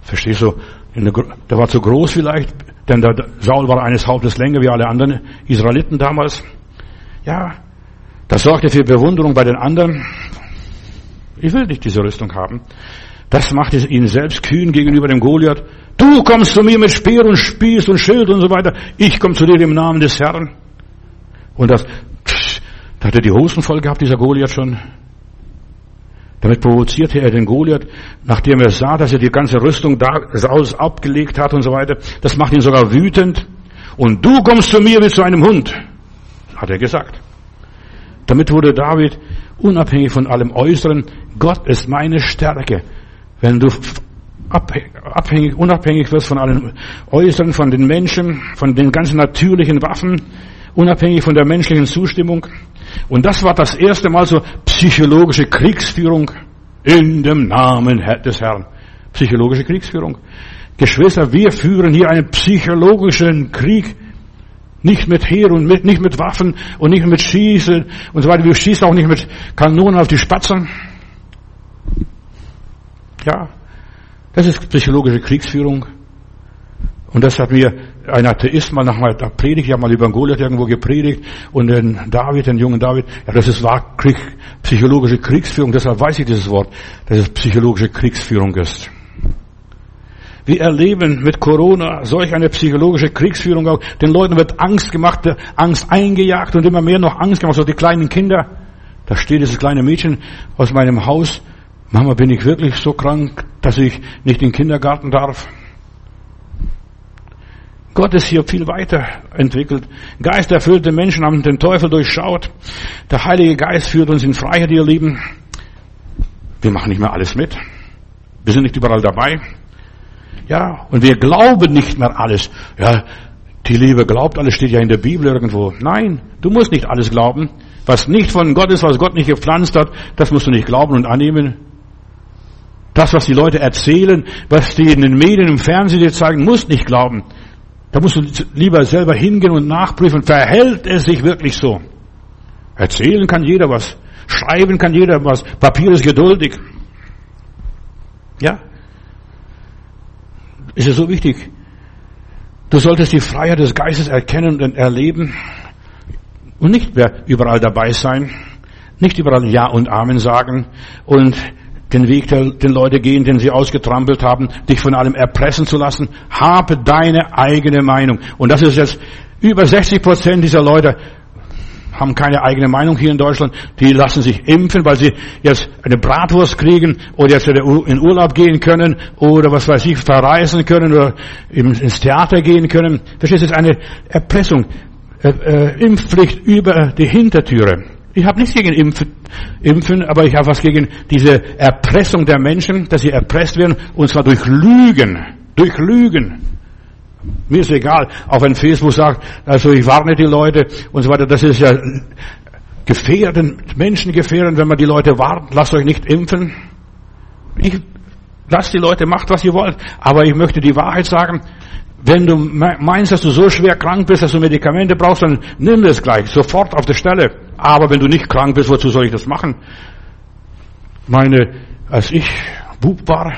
Verstehst du? Der war zu groß vielleicht, denn der Saul war eines Hauptes länger wie alle anderen Israeliten damals. Ja, das sorgte für Bewunderung bei den anderen. Ich will nicht diese Rüstung haben. Das machte ihn selbst kühn gegenüber dem Goliath. Du kommst zu mir mit Speer und Spieß und Schild und so weiter. Ich komme zu dir im Namen des Herrn. Und das da hat er die Hosen voll gehabt, dieser Goliath schon. Damit provozierte er den Goliath, nachdem er sah, dass er die ganze Rüstung da raus abgelegt hat und so weiter. Das macht ihn sogar wütend. Und du kommst zu mir wie zu einem Hund, hat er gesagt. Damit wurde David unabhängig von allem Äußeren, Gott ist meine Stärke. Wenn du abhängig, unabhängig wirst von allem Äußeren, von den Menschen, von den ganzen natürlichen Waffen, unabhängig von der menschlichen Zustimmung, und das war das erste Mal so psychologische Kriegsführung in dem Namen des Herrn. Psychologische Kriegsführung. Geschwister, wir führen hier einen psychologischen Krieg. Nicht mit Heer und mit, nicht mit Waffen und nicht mit Schießen und so weiter. Wir schießen auch nicht mit Kanonen auf die Spatzen. Ja, das ist psychologische Kriegsführung. Und das hat mir ein Atheist mal nach meiner Predigt, ich habe mal über Goliath irgendwo gepredigt und den David, den jungen David, ja, das ist war Krieg, psychologische Kriegsführung, deshalb weiß ich dieses Wort, dass es psychologische Kriegsführung ist. Wir erleben mit Corona solch eine psychologische Kriegsführung auch. Den Leuten wird Angst gemacht, Angst eingejagt und immer mehr noch Angst gemacht, so die kleinen Kinder. Da steht dieses kleine Mädchen aus meinem Haus. Mama, bin ich wirklich so krank, dass ich nicht in den Kindergarten darf? Gott ist hier viel weiter entwickelt. Geisterfüllte Menschen haben den Teufel durchschaut. Der Heilige Geist führt uns in Freiheit, ihr Lieben. Wir machen nicht mehr alles mit. Wir sind nicht überall dabei. Ja, und wir glauben nicht mehr alles. Ja, die Liebe glaubt alles, steht ja in der Bibel irgendwo. Nein, du musst nicht alles glauben. Was nicht von Gott ist, was Gott nicht gepflanzt hat, das musst du nicht glauben und annehmen. Das, was die Leute erzählen, was die in den Medien, im Fernsehen dir zeigen, musst nicht glauben. Da musst du lieber selber hingehen und nachprüfen, verhält es sich wirklich so? Erzählen kann jeder was. Schreiben kann jeder was. Papier ist geduldig. Ja? Ist es so wichtig? Du solltest die Freiheit des Geistes erkennen und erleben und nicht mehr überall dabei sein, nicht überall Ja und Amen sagen und den Weg der, den Leute gehen, den sie ausgetrampelt haben, dich von allem erpressen zu lassen. Habe deine eigene Meinung. Und das ist jetzt über 60 Prozent dieser Leute haben keine eigene Meinung hier in Deutschland. Die lassen sich impfen, weil sie jetzt eine Bratwurst kriegen oder jetzt in Urlaub gehen können oder was weiß ich, verreisen können oder ins Theater gehen können. Das ist eine Erpressung. Äh, äh, Impfpflicht über die Hintertüre. Ich habe nichts gegen Impfen, Impfen, aber ich habe was gegen diese Erpressung der Menschen, dass sie erpresst werden, und zwar durch Lügen. Durch Lügen. Mir ist egal, auch wenn Facebook sagt, also ich warne die Leute und so weiter, das ist ja gefährden, Menschen gefährden, wenn man die Leute warnt, lasst euch nicht impfen. Ich lasst die Leute, macht was ihr wollt, aber ich möchte die Wahrheit sagen, Wenn du meinst, dass du so schwer krank bist, dass du Medikamente brauchst, dann nimm das gleich, sofort auf der Stelle. Aber wenn du nicht krank bist, wozu soll ich das machen? Meine, als ich Bub war,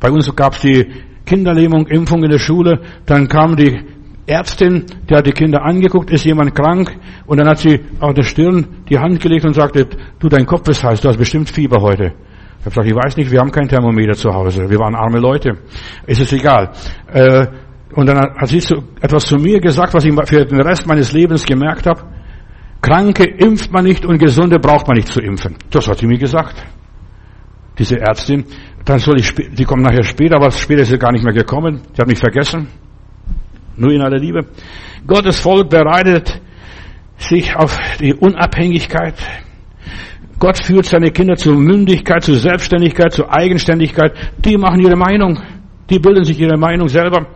bei uns gab es die Kinderlähmung, Impfung in der Schule, dann kam die Ärztin, die hat die Kinder angeguckt, ist jemand krank? Und dann hat sie auf der Stirn die Hand gelegt und sagte, du, dein Kopf ist heiß, du hast bestimmt Fieber heute. Ich habe gesagt, ich weiß nicht, wir haben kein Thermometer zu Hause. Wir waren arme Leute. Es ist egal. Äh, und dann hat sie etwas zu mir gesagt, was ich für den Rest meines Lebens gemerkt habe. Kranke impft man nicht und Gesunde braucht man nicht zu impfen. Das hat sie mir gesagt. Diese Ärztin. Dann soll ich, die kommt nachher später, aber später ist sie gar nicht mehr gekommen. Sie hat mich vergessen. Nur in aller Liebe. Gottes Volk bereitet sich auf die Unabhängigkeit. Gott führt seine Kinder zur Mündigkeit, zur Selbstständigkeit, zur Eigenständigkeit. Die machen ihre Meinung. Die bilden sich ihre Meinung selber.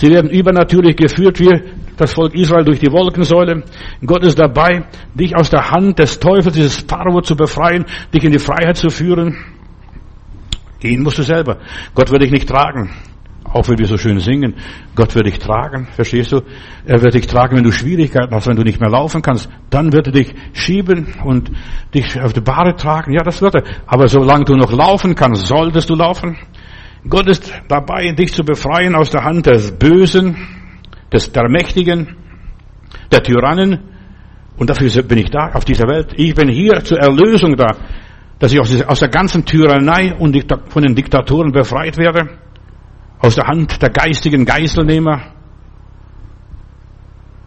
Sie werden übernatürlich geführt wie das Volk Israel durch die Wolkensäule. Gott ist dabei, dich aus der Hand des Teufels, dieses Pharao zu befreien, dich in die Freiheit zu führen. Ihn musst du selber. Gott wird dich nicht tragen. Auch wenn wir so schön singen, Gott wird dich tragen, verstehst du? Er wird dich tragen, wenn du Schwierigkeiten hast, wenn du nicht mehr laufen kannst. Dann wird er dich schieben und dich auf die Bahre tragen. Ja, das wird er. Aber solange du noch laufen kannst, solltest du laufen. Gott ist dabei, dich zu befreien aus der Hand des Bösen, des der Mächtigen, der Tyrannen. Und dafür bin ich da, auf dieser Welt. Ich bin hier zur Erlösung da, dass ich aus der ganzen Tyrannei und von den Diktatoren befreit werde aus der Hand der geistigen Geiselnehmer.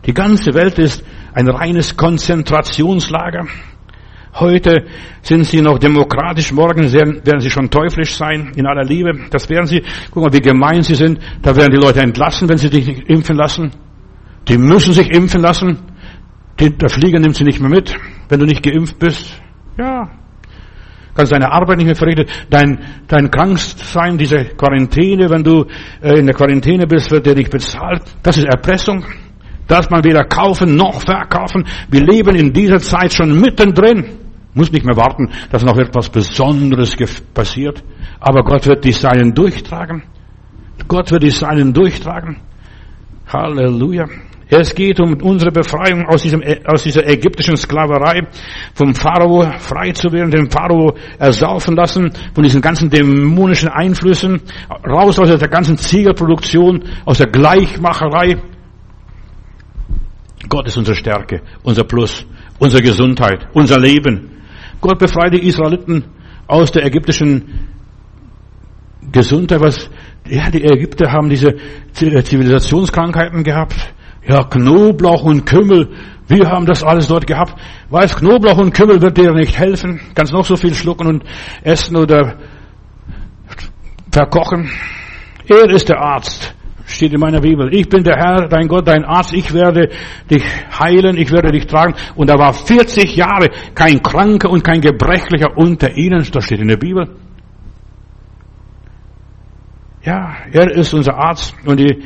Die ganze Welt ist ein reines Konzentrationslager. Heute sind sie noch demokratisch, morgen werden sie schon teuflisch sein, in aller Liebe. Das werden sie, guck mal, wie gemein sie sind. Da werden die Leute entlassen, wenn sie sich nicht impfen lassen. Die müssen sich impfen lassen. der Flieger nimmt sie nicht mehr mit, wenn du nicht geimpft bist. Ja, kannst deine Arbeit nicht mehr verrichten, dein, dein Kranksein, diese Quarantäne, wenn du äh, in der Quarantäne bist, wird dir nicht bezahlt. Das ist Erpressung. Das man weder kaufen noch verkaufen. Wir leben in dieser Zeit schon mittendrin. Muss nicht mehr warten, dass noch etwas Besonderes passiert. Aber Gott wird die Seinen durchtragen. Gott wird die Seinen durchtragen. Halleluja. Es geht um unsere Befreiung aus, diesem, aus dieser ägyptischen Sklaverei, vom Pharao frei zu werden, den Pharao ersaufen lassen, von diesen ganzen dämonischen Einflüssen, raus aus der ganzen Ziegelproduktion, aus der Gleichmacherei. Gott ist unsere Stärke, unser Plus, unsere Gesundheit, unser Leben. Gott befreit die Israeliten aus der ägyptischen Gesundheit, was, ja, die Ägypter haben diese Zivilisationskrankheiten gehabt ja, Knoblauch und Kümmel, wir haben das alles dort gehabt. Weiß, Knoblauch und Kümmel wird dir nicht helfen. Kannst noch so viel schlucken und essen oder verkochen. Er ist der Arzt. Steht in meiner Bibel. Ich bin der Herr, dein Gott, dein Arzt. Ich werde dich heilen. Ich werde dich tragen. Und er war 40 Jahre kein Kranker und kein Gebrechlicher unter ihnen. Das steht in der Bibel. Ja, er ist unser Arzt und die,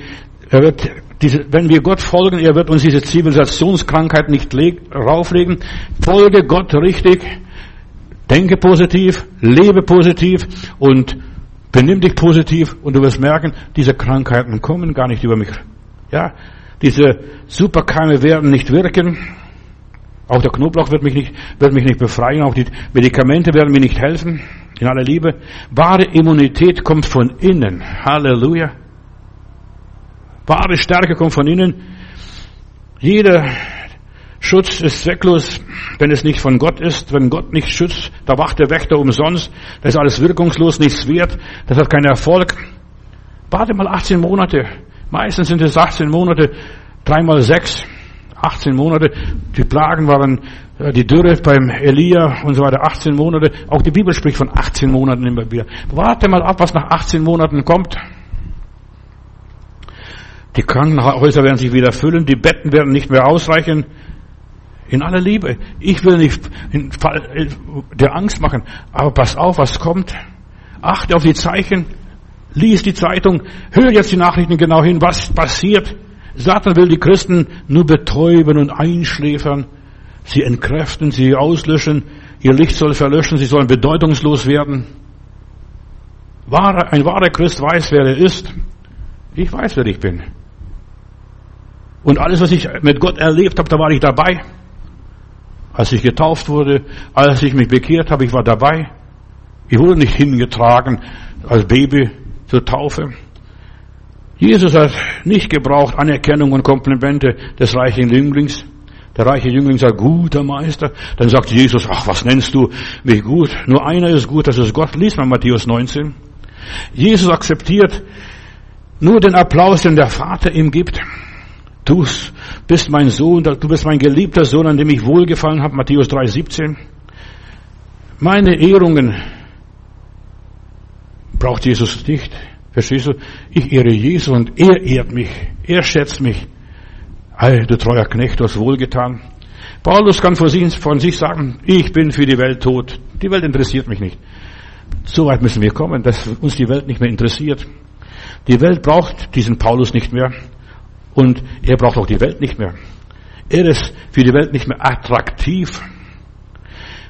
er wird diese, wenn wir Gott folgen, er wird uns diese Zivilisationskrankheit nicht rauflegen. Folge Gott richtig, denke positiv, lebe positiv und benimm dich positiv und du wirst merken, diese Krankheiten kommen gar nicht über mich. Ja, diese Superkeime werden nicht wirken. Auch der Knoblauch wird mich nicht, wird mich nicht befreien. Auch die Medikamente werden mir nicht helfen. In aller Liebe. Wahre Immunität kommt von innen. Halleluja. Wahre Stärke kommt von innen. Jeder Schutz ist zwecklos, wenn es nicht von Gott ist. Wenn Gott nicht schützt, da wacht der Wächter umsonst. Da ist alles wirkungslos, nichts wert. Das hat keinen Erfolg. Warte mal 18 Monate. Meistens sind es 18 Monate, dreimal sechs, 18 Monate. Die Plagen waren äh, die Dürre beim Elia und so weiter, 18 Monate. Auch die Bibel spricht von 18 Monaten immer wieder. Warte mal ab, was nach 18 Monaten kommt. Die Krankenhäuser werden sich wieder füllen, die Betten werden nicht mehr ausreichen. In aller Liebe. Ich will nicht der Angst machen, aber pass auf, was kommt. Achte auf die Zeichen. Lies die Zeitung. Hör jetzt die Nachrichten genau hin, was passiert. Satan will die Christen nur betäuben und einschläfern. Sie entkräften, sie auslöschen. Ihr Licht soll verlöschen, sie sollen bedeutungslos werden. Ein wahrer Christ weiß, wer er ist. Ich weiß, wer ich bin. Und alles, was ich mit Gott erlebt habe, da war ich dabei. Als ich getauft wurde, als ich mich bekehrt habe, ich war dabei. Ich wurde nicht hingetragen als Baby zur Taufe. Jesus hat nicht gebraucht Anerkennung und Komplimente des reichen Jünglings. Der reiche Jüngling sagt, guter Meister. Dann sagt Jesus, ach, was nennst du mich gut? Nur einer ist gut, das ist Gott. Lies mal Matthäus 19. Jesus akzeptiert nur den Applaus, den der Vater ihm gibt. Du bist mein Sohn, du bist mein geliebter Sohn, an dem ich wohlgefallen habe. Matthäus 3, 17. Meine Ehrungen braucht Jesus nicht. Verstehst du? Ich ehre Jesus und er ehrt mich. Er schätzt mich. Hey, du treuer Knecht, du hast wohlgetan. Paulus kann von sich sagen, ich bin für die Welt tot. Die Welt interessiert mich nicht. So weit müssen wir kommen, dass uns die Welt nicht mehr interessiert. Die Welt braucht diesen Paulus nicht mehr. Und er braucht auch die Welt nicht mehr. Er ist für die Welt nicht mehr attraktiv.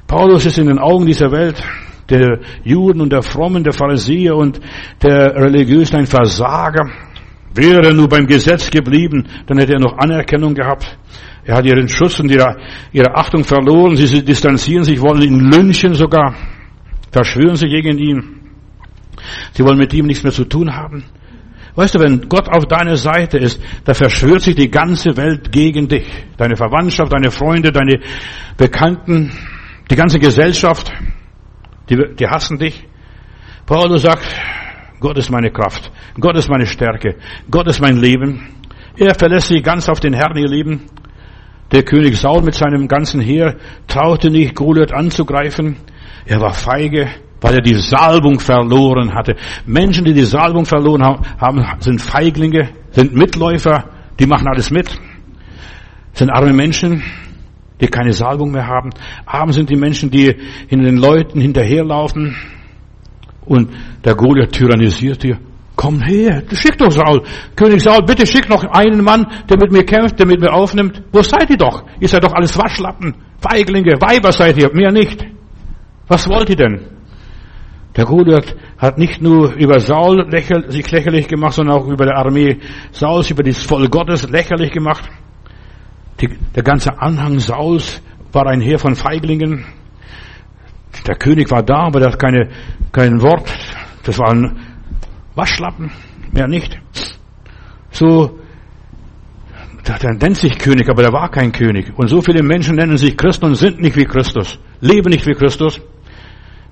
Paulus ist in den Augen dieser Welt der Juden und der Frommen, der Pharisäer und der Religiösen ein Versager. Wäre er nur beim Gesetz geblieben, dann hätte er noch Anerkennung gehabt. Er hat ihren Schutz und ihre, ihre Achtung verloren. Sie distanzieren sich, wollen ihn lynchen sogar, verschwören sich gegen ihn. Sie wollen mit ihm nichts mehr zu tun haben. Weißt du, wenn Gott auf deiner Seite ist, da verschwört sich die ganze Welt gegen dich. Deine Verwandtschaft, deine Freunde, deine Bekannten, die ganze Gesellschaft. Die, die hassen dich. Paulus sagt, Gott ist meine Kraft. Gott ist meine Stärke. Gott ist mein Leben. Er verlässt sich ganz auf den Herrn, ihr Lieben. Der König Saul mit seinem ganzen Heer traute nicht, Goliath anzugreifen. Er war feige, weil er die Salbung verloren hatte. Menschen, die die Salbung verloren haben, sind Feiglinge, sind Mitläufer, die machen alles mit. Sind arme Menschen, die keine Salbung mehr haben. Arm sind die Menschen, die in den Leuten hinterherlaufen. Und der Goliath tyrannisiert dir. Komm her, schick doch Saul. König Saul, bitte schick noch einen Mann, der mit mir kämpft, der mit mir aufnimmt. Wo seid ihr doch? Ihr seid doch alles Waschlappen, Feiglinge, Weiber seid ihr, mehr nicht. Was wollt ihr denn? Der Goliath hat nicht nur über Saul lächel, sich lächerlich gemacht, sondern auch über der Armee Sauls, über das Volk Gottes lächerlich gemacht. Die, der ganze Anhang Sauls war ein Heer von Feiglingen. Der König war da, aber der hat keine, kein Wort. Das waren Waschlappen, mehr nicht. So, der nennt sich König, aber der war kein König. Und so viele Menschen nennen sich Christen und sind nicht wie Christus, leben nicht wie Christus.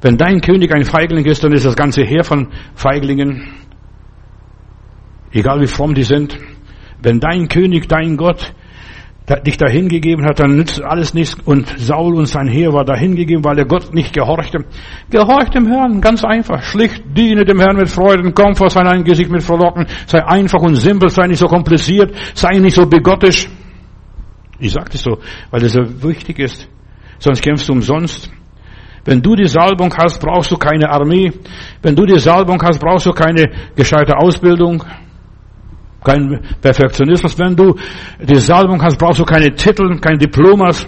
Wenn dein König ein Feigling ist, dann ist das ganze Heer von Feiglingen, egal wie fromm die sind. Wenn dein König, dein Gott dich dahingegeben hat, dann nützt alles nichts. Und Saul und sein Heer war dahingegeben, weil er Gott nicht gehorchte. Gehorcht dem Herrn, ganz einfach. Schlicht diene dem Herrn mit Freuden, komm vor sein Angesicht mit Frohlocken. Sei einfach und simpel, sei nicht so kompliziert, sei nicht so begottisch. Ich sage das so, weil das so wichtig ist. Sonst kämpfst du umsonst. Wenn du die Salbung hast, brauchst du keine Armee. Wenn du die Salbung hast, brauchst du keine gescheite Ausbildung kein Perfektionismus. Wenn du die Salbung hast, brauchst du keine Titel, kein Diplomas,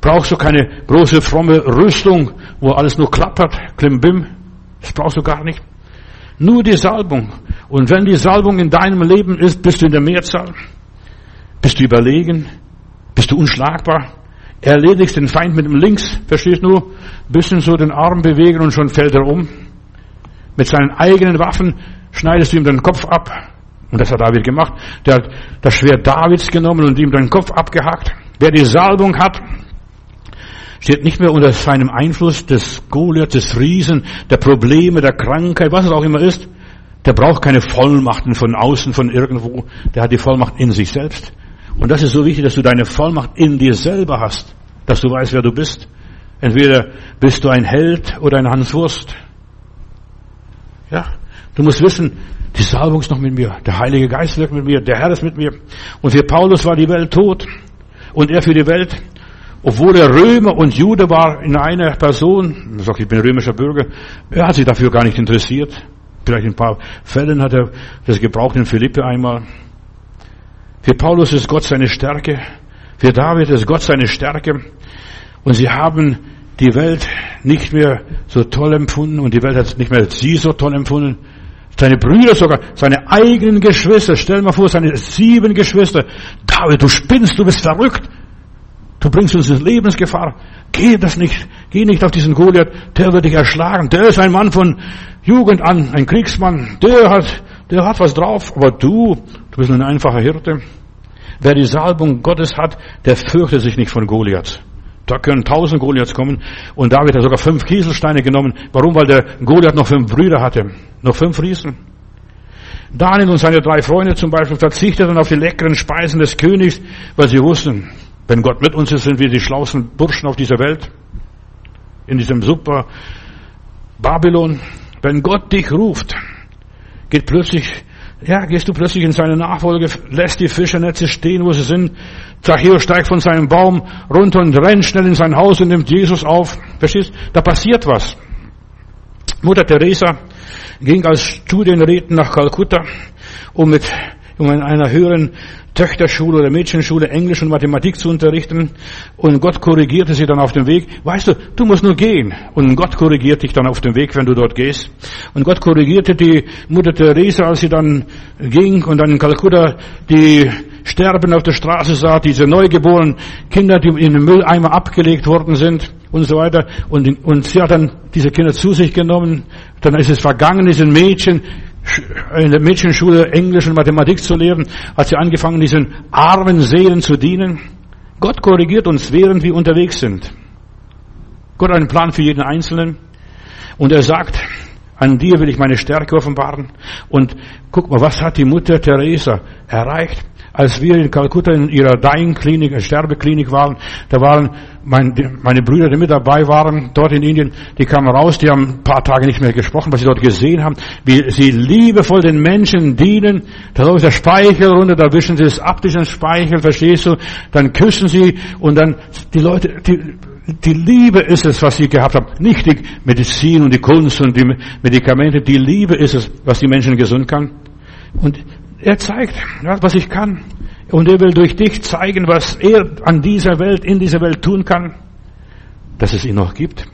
brauchst du keine große fromme Rüstung, wo alles nur klappert, klimbim. Das brauchst du gar nicht. Nur die Salbung. Und wenn die Salbung in deinem Leben ist, bist du in der Mehrzahl. Bist du überlegen? Bist du unschlagbar? Erledigst den Feind mit dem Links, verstehst du? Bisschen so den Arm bewegen und schon fällt er um. Mit seinen eigenen Waffen schneidest du ihm den Kopf ab. Und das hat David gemacht. Der hat das Schwert Davids genommen und ihm den Kopf abgehackt. Wer die Salbung hat, steht nicht mehr unter seinem Einfluss des Goliath, des Riesen, der Probleme, der Krankheit, was es auch immer ist. Der braucht keine Vollmachten von außen, von irgendwo. Der hat die Vollmacht in sich selbst. Und das ist so wichtig, dass du deine Vollmacht in dir selber hast. Dass du weißt, wer du bist. Entweder bist du ein Held oder ein Hans Wurst. Ja. Du musst wissen, die Salbung ist noch mit mir. Der Heilige Geist wirkt mit mir. Der Herr ist mit mir. Und für Paulus war die Welt tot. Und er für die Welt. Obwohl er Römer und Jude war in einer Person. Er sagt, ich bin römischer Bürger. Er hat sich dafür gar nicht interessiert. Vielleicht in ein paar Fällen hat er das gebraucht in Philippe einmal. Für Paulus ist Gott seine Stärke. Für David ist Gott seine Stärke. Und sie haben die Welt nicht mehr so toll empfunden und die Welt hat nicht mehr sie so toll empfunden. Seine Brüder sogar, seine eigenen Geschwister. Stell mal vor, seine sieben Geschwister. David, du spinnst, du bist verrückt. Du bringst uns in Lebensgefahr. Geh das nicht. Geh nicht auf diesen Goliath. Der wird dich erschlagen. Der ist ein Mann von Jugend an, ein Kriegsmann. Der hat, der hat was drauf. Aber du, du bist ein einfacher Hirte. Wer die Salbung Gottes hat, der fürchtet sich nicht von Goliath. Da können tausend Goliaths kommen. Und David hat sogar fünf Kieselsteine genommen. Warum? Weil der Goliath noch fünf Brüder hatte. Noch fünf Riesen. Daniel und seine drei Freunde zum Beispiel verzichteten auf die leckeren Speisen des Königs, weil sie wussten, wenn Gott mit uns ist, sind wir die schlauesten Burschen auf dieser Welt. In diesem super Babylon. Wenn Gott dich ruft, geht plötzlich ja, gehst du plötzlich in seine Nachfolge, lässt die Fischernetze stehen, wo sie sind. Zachäus steigt von seinem Baum runter und rennt schnell in sein Haus und nimmt Jesus auf. Verstehst? Da passiert was. Mutter Teresa ging als Studienrätin nach Kalkutta, um mit um in einer höheren Töchterschule oder Mädchenschule Englisch und Mathematik zu unterrichten. Und Gott korrigierte sie dann auf dem Weg. Weißt du, du musst nur gehen. Und Gott korrigiert dich dann auf dem Weg, wenn du dort gehst. Und Gott korrigierte die Mutter Teresa, als sie dann ging und dann in Kalkutta die Sterben auf der Straße sah, diese neugeborenen Kinder, die in den Mülleimer abgelegt worden sind und so weiter. Und, und sie hat dann diese Kinder zu sich genommen. Dann ist es vergangen, diesen Mädchen in der Mädchenschule Englisch und Mathematik zu lehren, hat sie angefangen, diesen armen Seelen zu dienen. Gott korrigiert uns, während wir unterwegs sind. Gott hat einen Plan für jeden Einzelnen. Und er sagt, an dir will ich meine Stärke offenbaren. Und guck mal, was hat die Mutter Teresa erreicht? Als wir in Kalkutta in ihrer Dying-Klinik, Sterbeklinik waren, da waren meine Brüder, die mit dabei waren, dort in Indien, die kamen raus, die haben ein paar Tage nicht mehr gesprochen, was sie dort gesehen haben, wie sie liebevoll den Menschen dienen. Da läuft der Speichel runter, da wischen sie das ab, diesen Speichel, verstehst du? Dann küssen sie und dann die Leute, die, die Liebe ist es, was sie gehabt haben. Nicht die Medizin und die Kunst und die Medikamente. Die Liebe ist es, was die Menschen gesund kann. Und er zeigt, was ich kann. Und er will durch dich zeigen, was er an dieser Welt, in dieser Welt tun kann, dass es ihn noch gibt.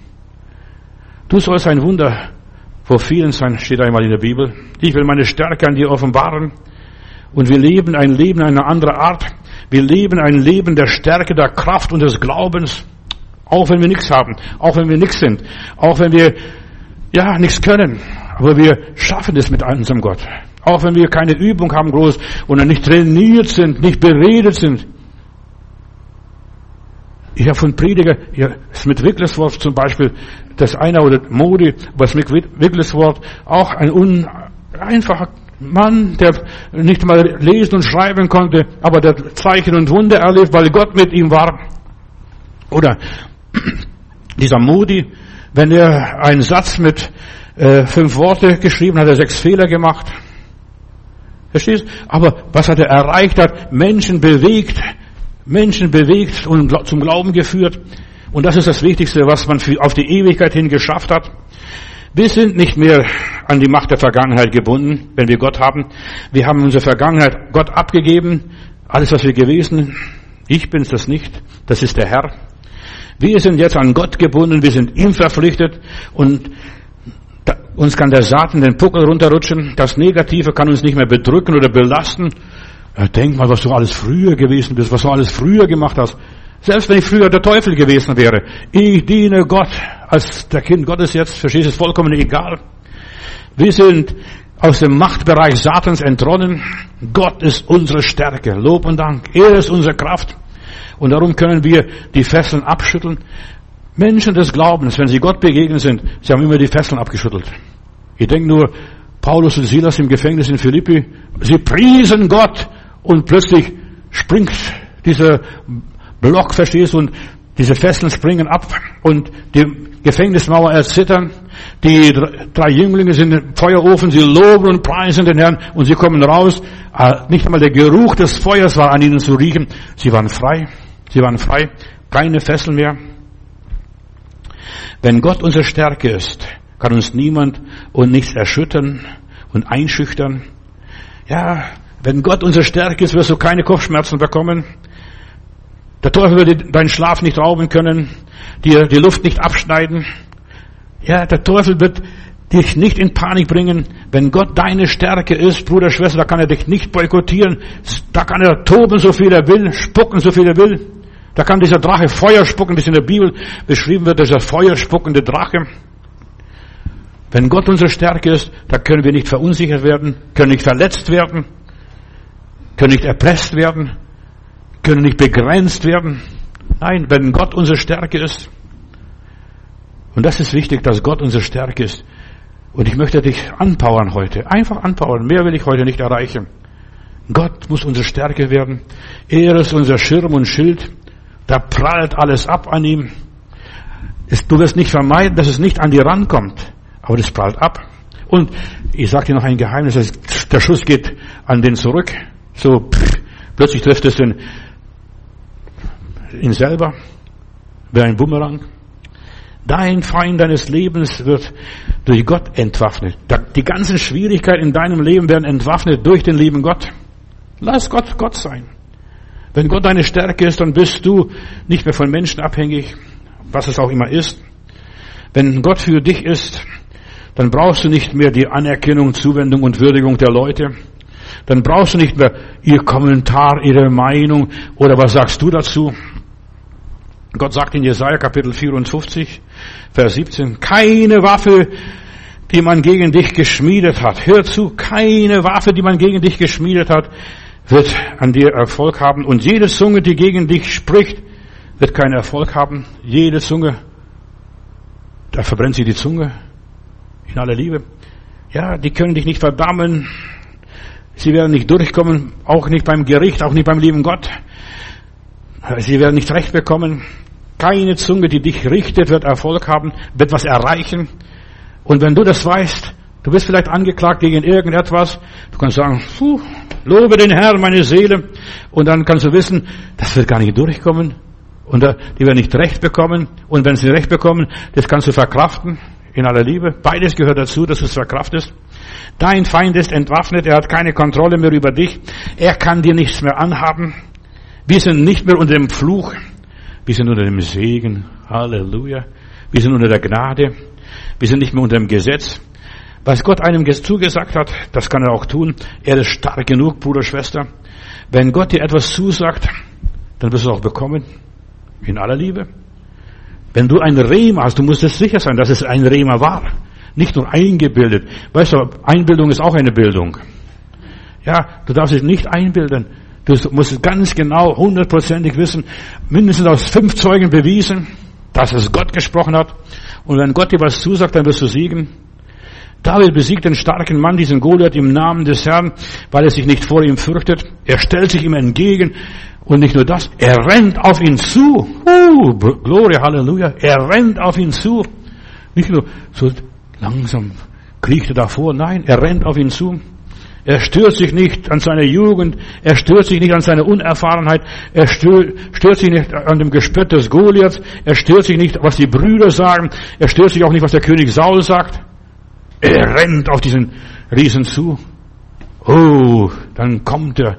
Du sollst ein Wunder vor vielen sein, steht einmal in der Bibel. Ich will meine Stärke an dir offenbaren. Und wir leben ein Leben einer anderen Art. Wir leben ein Leben der Stärke, der Kraft und des Glaubens. Auch wenn wir nichts haben. Auch wenn wir nichts sind. Auch wenn wir, ja, nichts können. Aber wir schaffen es mit unserem Gott. Auch wenn wir keine Übung haben groß und nicht trainiert sind, nicht beredet sind. Ich habe von Prediger, ja, Smith Wigglesworth zum Beispiel, das einer oder Modi, aber Smith Wigglesworth, auch ein un, einfacher Mann, der nicht mal lesen und schreiben konnte, aber der Zeichen und Wunder erlebt, weil Gott mit ihm war. Oder dieser Modi, wenn er einen Satz mit äh, fünf Worte geschrieben hat, hat er sechs Fehler gemacht. Verstehst? Aber was hat er erreicht hat, Menschen bewegt, Menschen bewegt und zum Glauben geführt. Und das ist das Wichtigste, was man auf die Ewigkeit hin geschafft hat. Wir sind nicht mehr an die Macht der Vergangenheit gebunden, wenn wir Gott haben. Wir haben unsere Vergangenheit Gott abgegeben. Alles, was wir gewesen, ich bin's das nicht, das ist der Herr. Wir sind jetzt an Gott gebunden, wir sind ihm verpflichtet und uns kann der Satan den Puckel runterrutschen. Das Negative kann uns nicht mehr bedrücken oder belasten. Denk mal, was du alles früher gewesen bist, was du alles früher gemacht hast. Selbst wenn ich früher der Teufel gewesen wäre. Ich diene Gott als der Kind Gottes jetzt. Verstehst du, ist vollkommen egal. Wir sind aus dem Machtbereich Satans entronnen. Gott ist unsere Stärke. Lob und Dank. Er ist unsere Kraft. Und darum können wir die Fesseln abschütteln. Menschen des Glaubens, wenn sie Gott begegnet sind, sie haben immer die Fesseln abgeschüttelt. Ich denke nur, Paulus und Silas im Gefängnis in Philippi, sie priesen Gott und plötzlich springt dieser Block, verstehst du, und diese Fesseln springen ab und die Gefängnismauer erzittern. Die drei Jünglinge sind im Feuerofen, sie loben und preisen den Herrn und sie kommen raus. Ah, nicht einmal der Geruch des Feuers war an ihnen zu riechen. Sie waren frei. Sie waren frei. Keine Fesseln mehr. Wenn Gott unsere Stärke ist, kann uns niemand und nichts erschüttern und einschüchtern. Ja, wenn Gott unsere Stärke ist, wirst du keine Kopfschmerzen bekommen. Der Teufel wird deinen Schlaf nicht rauben können, dir die Luft nicht abschneiden. Ja, der Teufel wird dich nicht in Panik bringen. Wenn Gott deine Stärke ist, Bruder, Schwester, da kann er dich nicht boykottieren. Da kann er toben, so viel er will, spucken, so viel er will. Da kann dieser Drache Feuer spucken, es in der Bibel beschrieben wird, dieser feuerspuckende Drache. Wenn Gott unsere Stärke ist, da können wir nicht verunsichert werden, können nicht verletzt werden, können nicht erpresst werden, können nicht begrenzt werden. Nein, wenn Gott unsere Stärke ist, und das ist wichtig, dass Gott unsere Stärke ist. Und ich möchte dich anpowern heute. Einfach anpowern. Mehr will ich heute nicht erreichen. Gott muss unsere Stärke werden. Er ist unser Schirm und Schild. Da prallt alles ab an ihm. Du wirst nicht vermeiden, dass es nicht an dir rankommt. Aber das prallt ab. Und ich sage dir noch ein Geheimnis. Der Schuss geht an den zurück. So pff, plötzlich trifft es den, ihn selber. Wie ein Bumerang. Dein Feind deines Lebens wird durch Gott entwaffnet. Die ganzen Schwierigkeiten in deinem Leben werden entwaffnet durch den lieben Gott. Lass Gott Gott sein. Wenn Gott deine Stärke ist, dann bist du nicht mehr von Menschen abhängig, was es auch immer ist. Wenn Gott für dich ist, dann brauchst du nicht mehr die Anerkennung, Zuwendung und Würdigung der Leute. Dann brauchst du nicht mehr ihr Kommentar, ihre Meinung oder was sagst du dazu. Gott sagt in Jesaja Kapitel 54, Vers 17, keine Waffe, die man gegen dich geschmiedet hat. Hör zu, keine Waffe, die man gegen dich geschmiedet hat, wird an dir Erfolg haben. Und jede Zunge, die gegen dich spricht, wird keinen Erfolg haben. Jede Zunge, da verbrennt sie die Zunge in aller Liebe. Ja, die können dich nicht verdammen. Sie werden nicht durchkommen, auch nicht beim Gericht, auch nicht beim lieben Gott. Sie werden nicht recht bekommen. Keine Zunge, die dich richtet, wird Erfolg haben, wird was erreichen. Und wenn du das weißt, du bist vielleicht angeklagt gegen irgendetwas, du kannst sagen, puh, lobe den Herrn, meine Seele. Und dann kannst du wissen, das wird gar nicht durchkommen. Und die werden nicht recht bekommen. Und wenn sie recht bekommen, das kannst du verkraften in aller Liebe. Beides gehört dazu, dass du es verkraftest. Dein Feind ist entwaffnet, er hat keine Kontrolle mehr über dich. Er kann dir nichts mehr anhaben. Wir sind nicht mehr unter dem Fluch. Wir sind unter dem Segen. Halleluja. Wir sind unter der Gnade. Wir sind nicht mehr unter dem Gesetz. Was Gott einem zugesagt hat, das kann er auch tun. Er ist stark genug, Bruder, Schwester. Wenn Gott dir etwas zusagt, dann wirst du es auch bekommen. In aller Liebe. Wenn du ein Rema hast, du musst es sicher sein, dass es ein Rema war. Nicht nur eingebildet. Weißt du, Einbildung ist auch eine Bildung. Ja, du darfst dich nicht einbilden. Du musst ganz genau, hundertprozentig wissen, mindestens aus fünf Zeugen bewiesen, dass es Gott gesprochen hat. Und wenn Gott dir was zusagt, dann wirst du siegen. David besiegt den starken Mann, diesen Goliath, im Namen des Herrn, weil er sich nicht vor ihm fürchtet. Er stellt sich ihm entgegen. Und nicht nur das, er rennt auf ihn zu. Uh, Gloria, Halleluja. Er rennt auf ihn zu. Nicht nur so langsam kriecht er davor. Nein, er rennt auf ihn zu. Er stört sich nicht an seiner Jugend, er stört sich nicht an seiner Unerfahrenheit, er stört, stört sich nicht an dem Gespött des Goliaths, er stört sich nicht, was die Brüder sagen, er stört sich auch nicht, was der König Saul sagt. Er rennt auf diesen Riesen zu. Oh, dann kommt er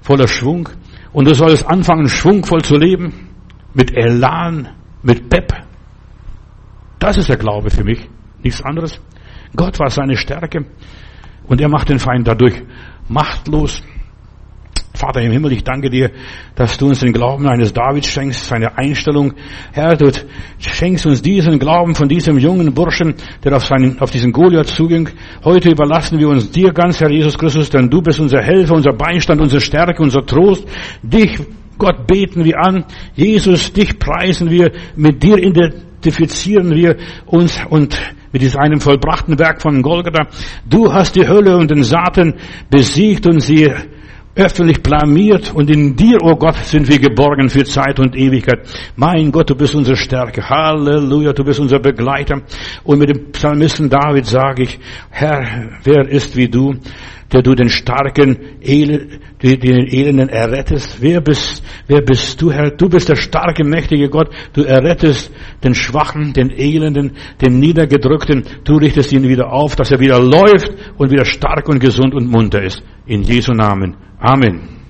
voller Schwung und du sollst anfangen, schwungvoll zu leben, mit Elan, mit Pep. Das ist der Glaube für mich, nichts anderes. Gott war seine Stärke. Und er macht den Feind dadurch machtlos. Vater im Himmel, ich danke dir, dass du uns den Glauben eines Davids schenkst, seine Einstellung. Herr, du schenkst uns diesen Glauben von diesem jungen Burschen, der auf, seinen, auf diesen Goliath zuging. Heute überlassen wir uns dir ganz, Herr Jesus Christus, denn du bist unser Helfer, unser Beistand, unsere Stärke, unser Trost. Dich, Gott, beten wir an. Jesus, dich preisen wir. Mit dir identifizieren wir uns und mit diesem einem vollbrachten Werk von Golgatha. Du hast die Hölle und den Satan besiegt und sie öffentlich blamiert und in dir, oh Gott, sind wir geborgen für Zeit und Ewigkeit. Mein Gott, du bist unsere Stärke. Halleluja, du bist unser Begleiter. Und mit dem Psalmisten David sage ich, Herr, wer ist wie du? Der du den Starken, den Elenden errettest. Wer bist, wer bist du, Herr? Du bist der starke, mächtige Gott. Du errettest den Schwachen, den Elenden, den Niedergedrückten. Du richtest ihn wieder auf, dass er wieder läuft und wieder stark und gesund und munter ist. In Jesu Namen. Amen.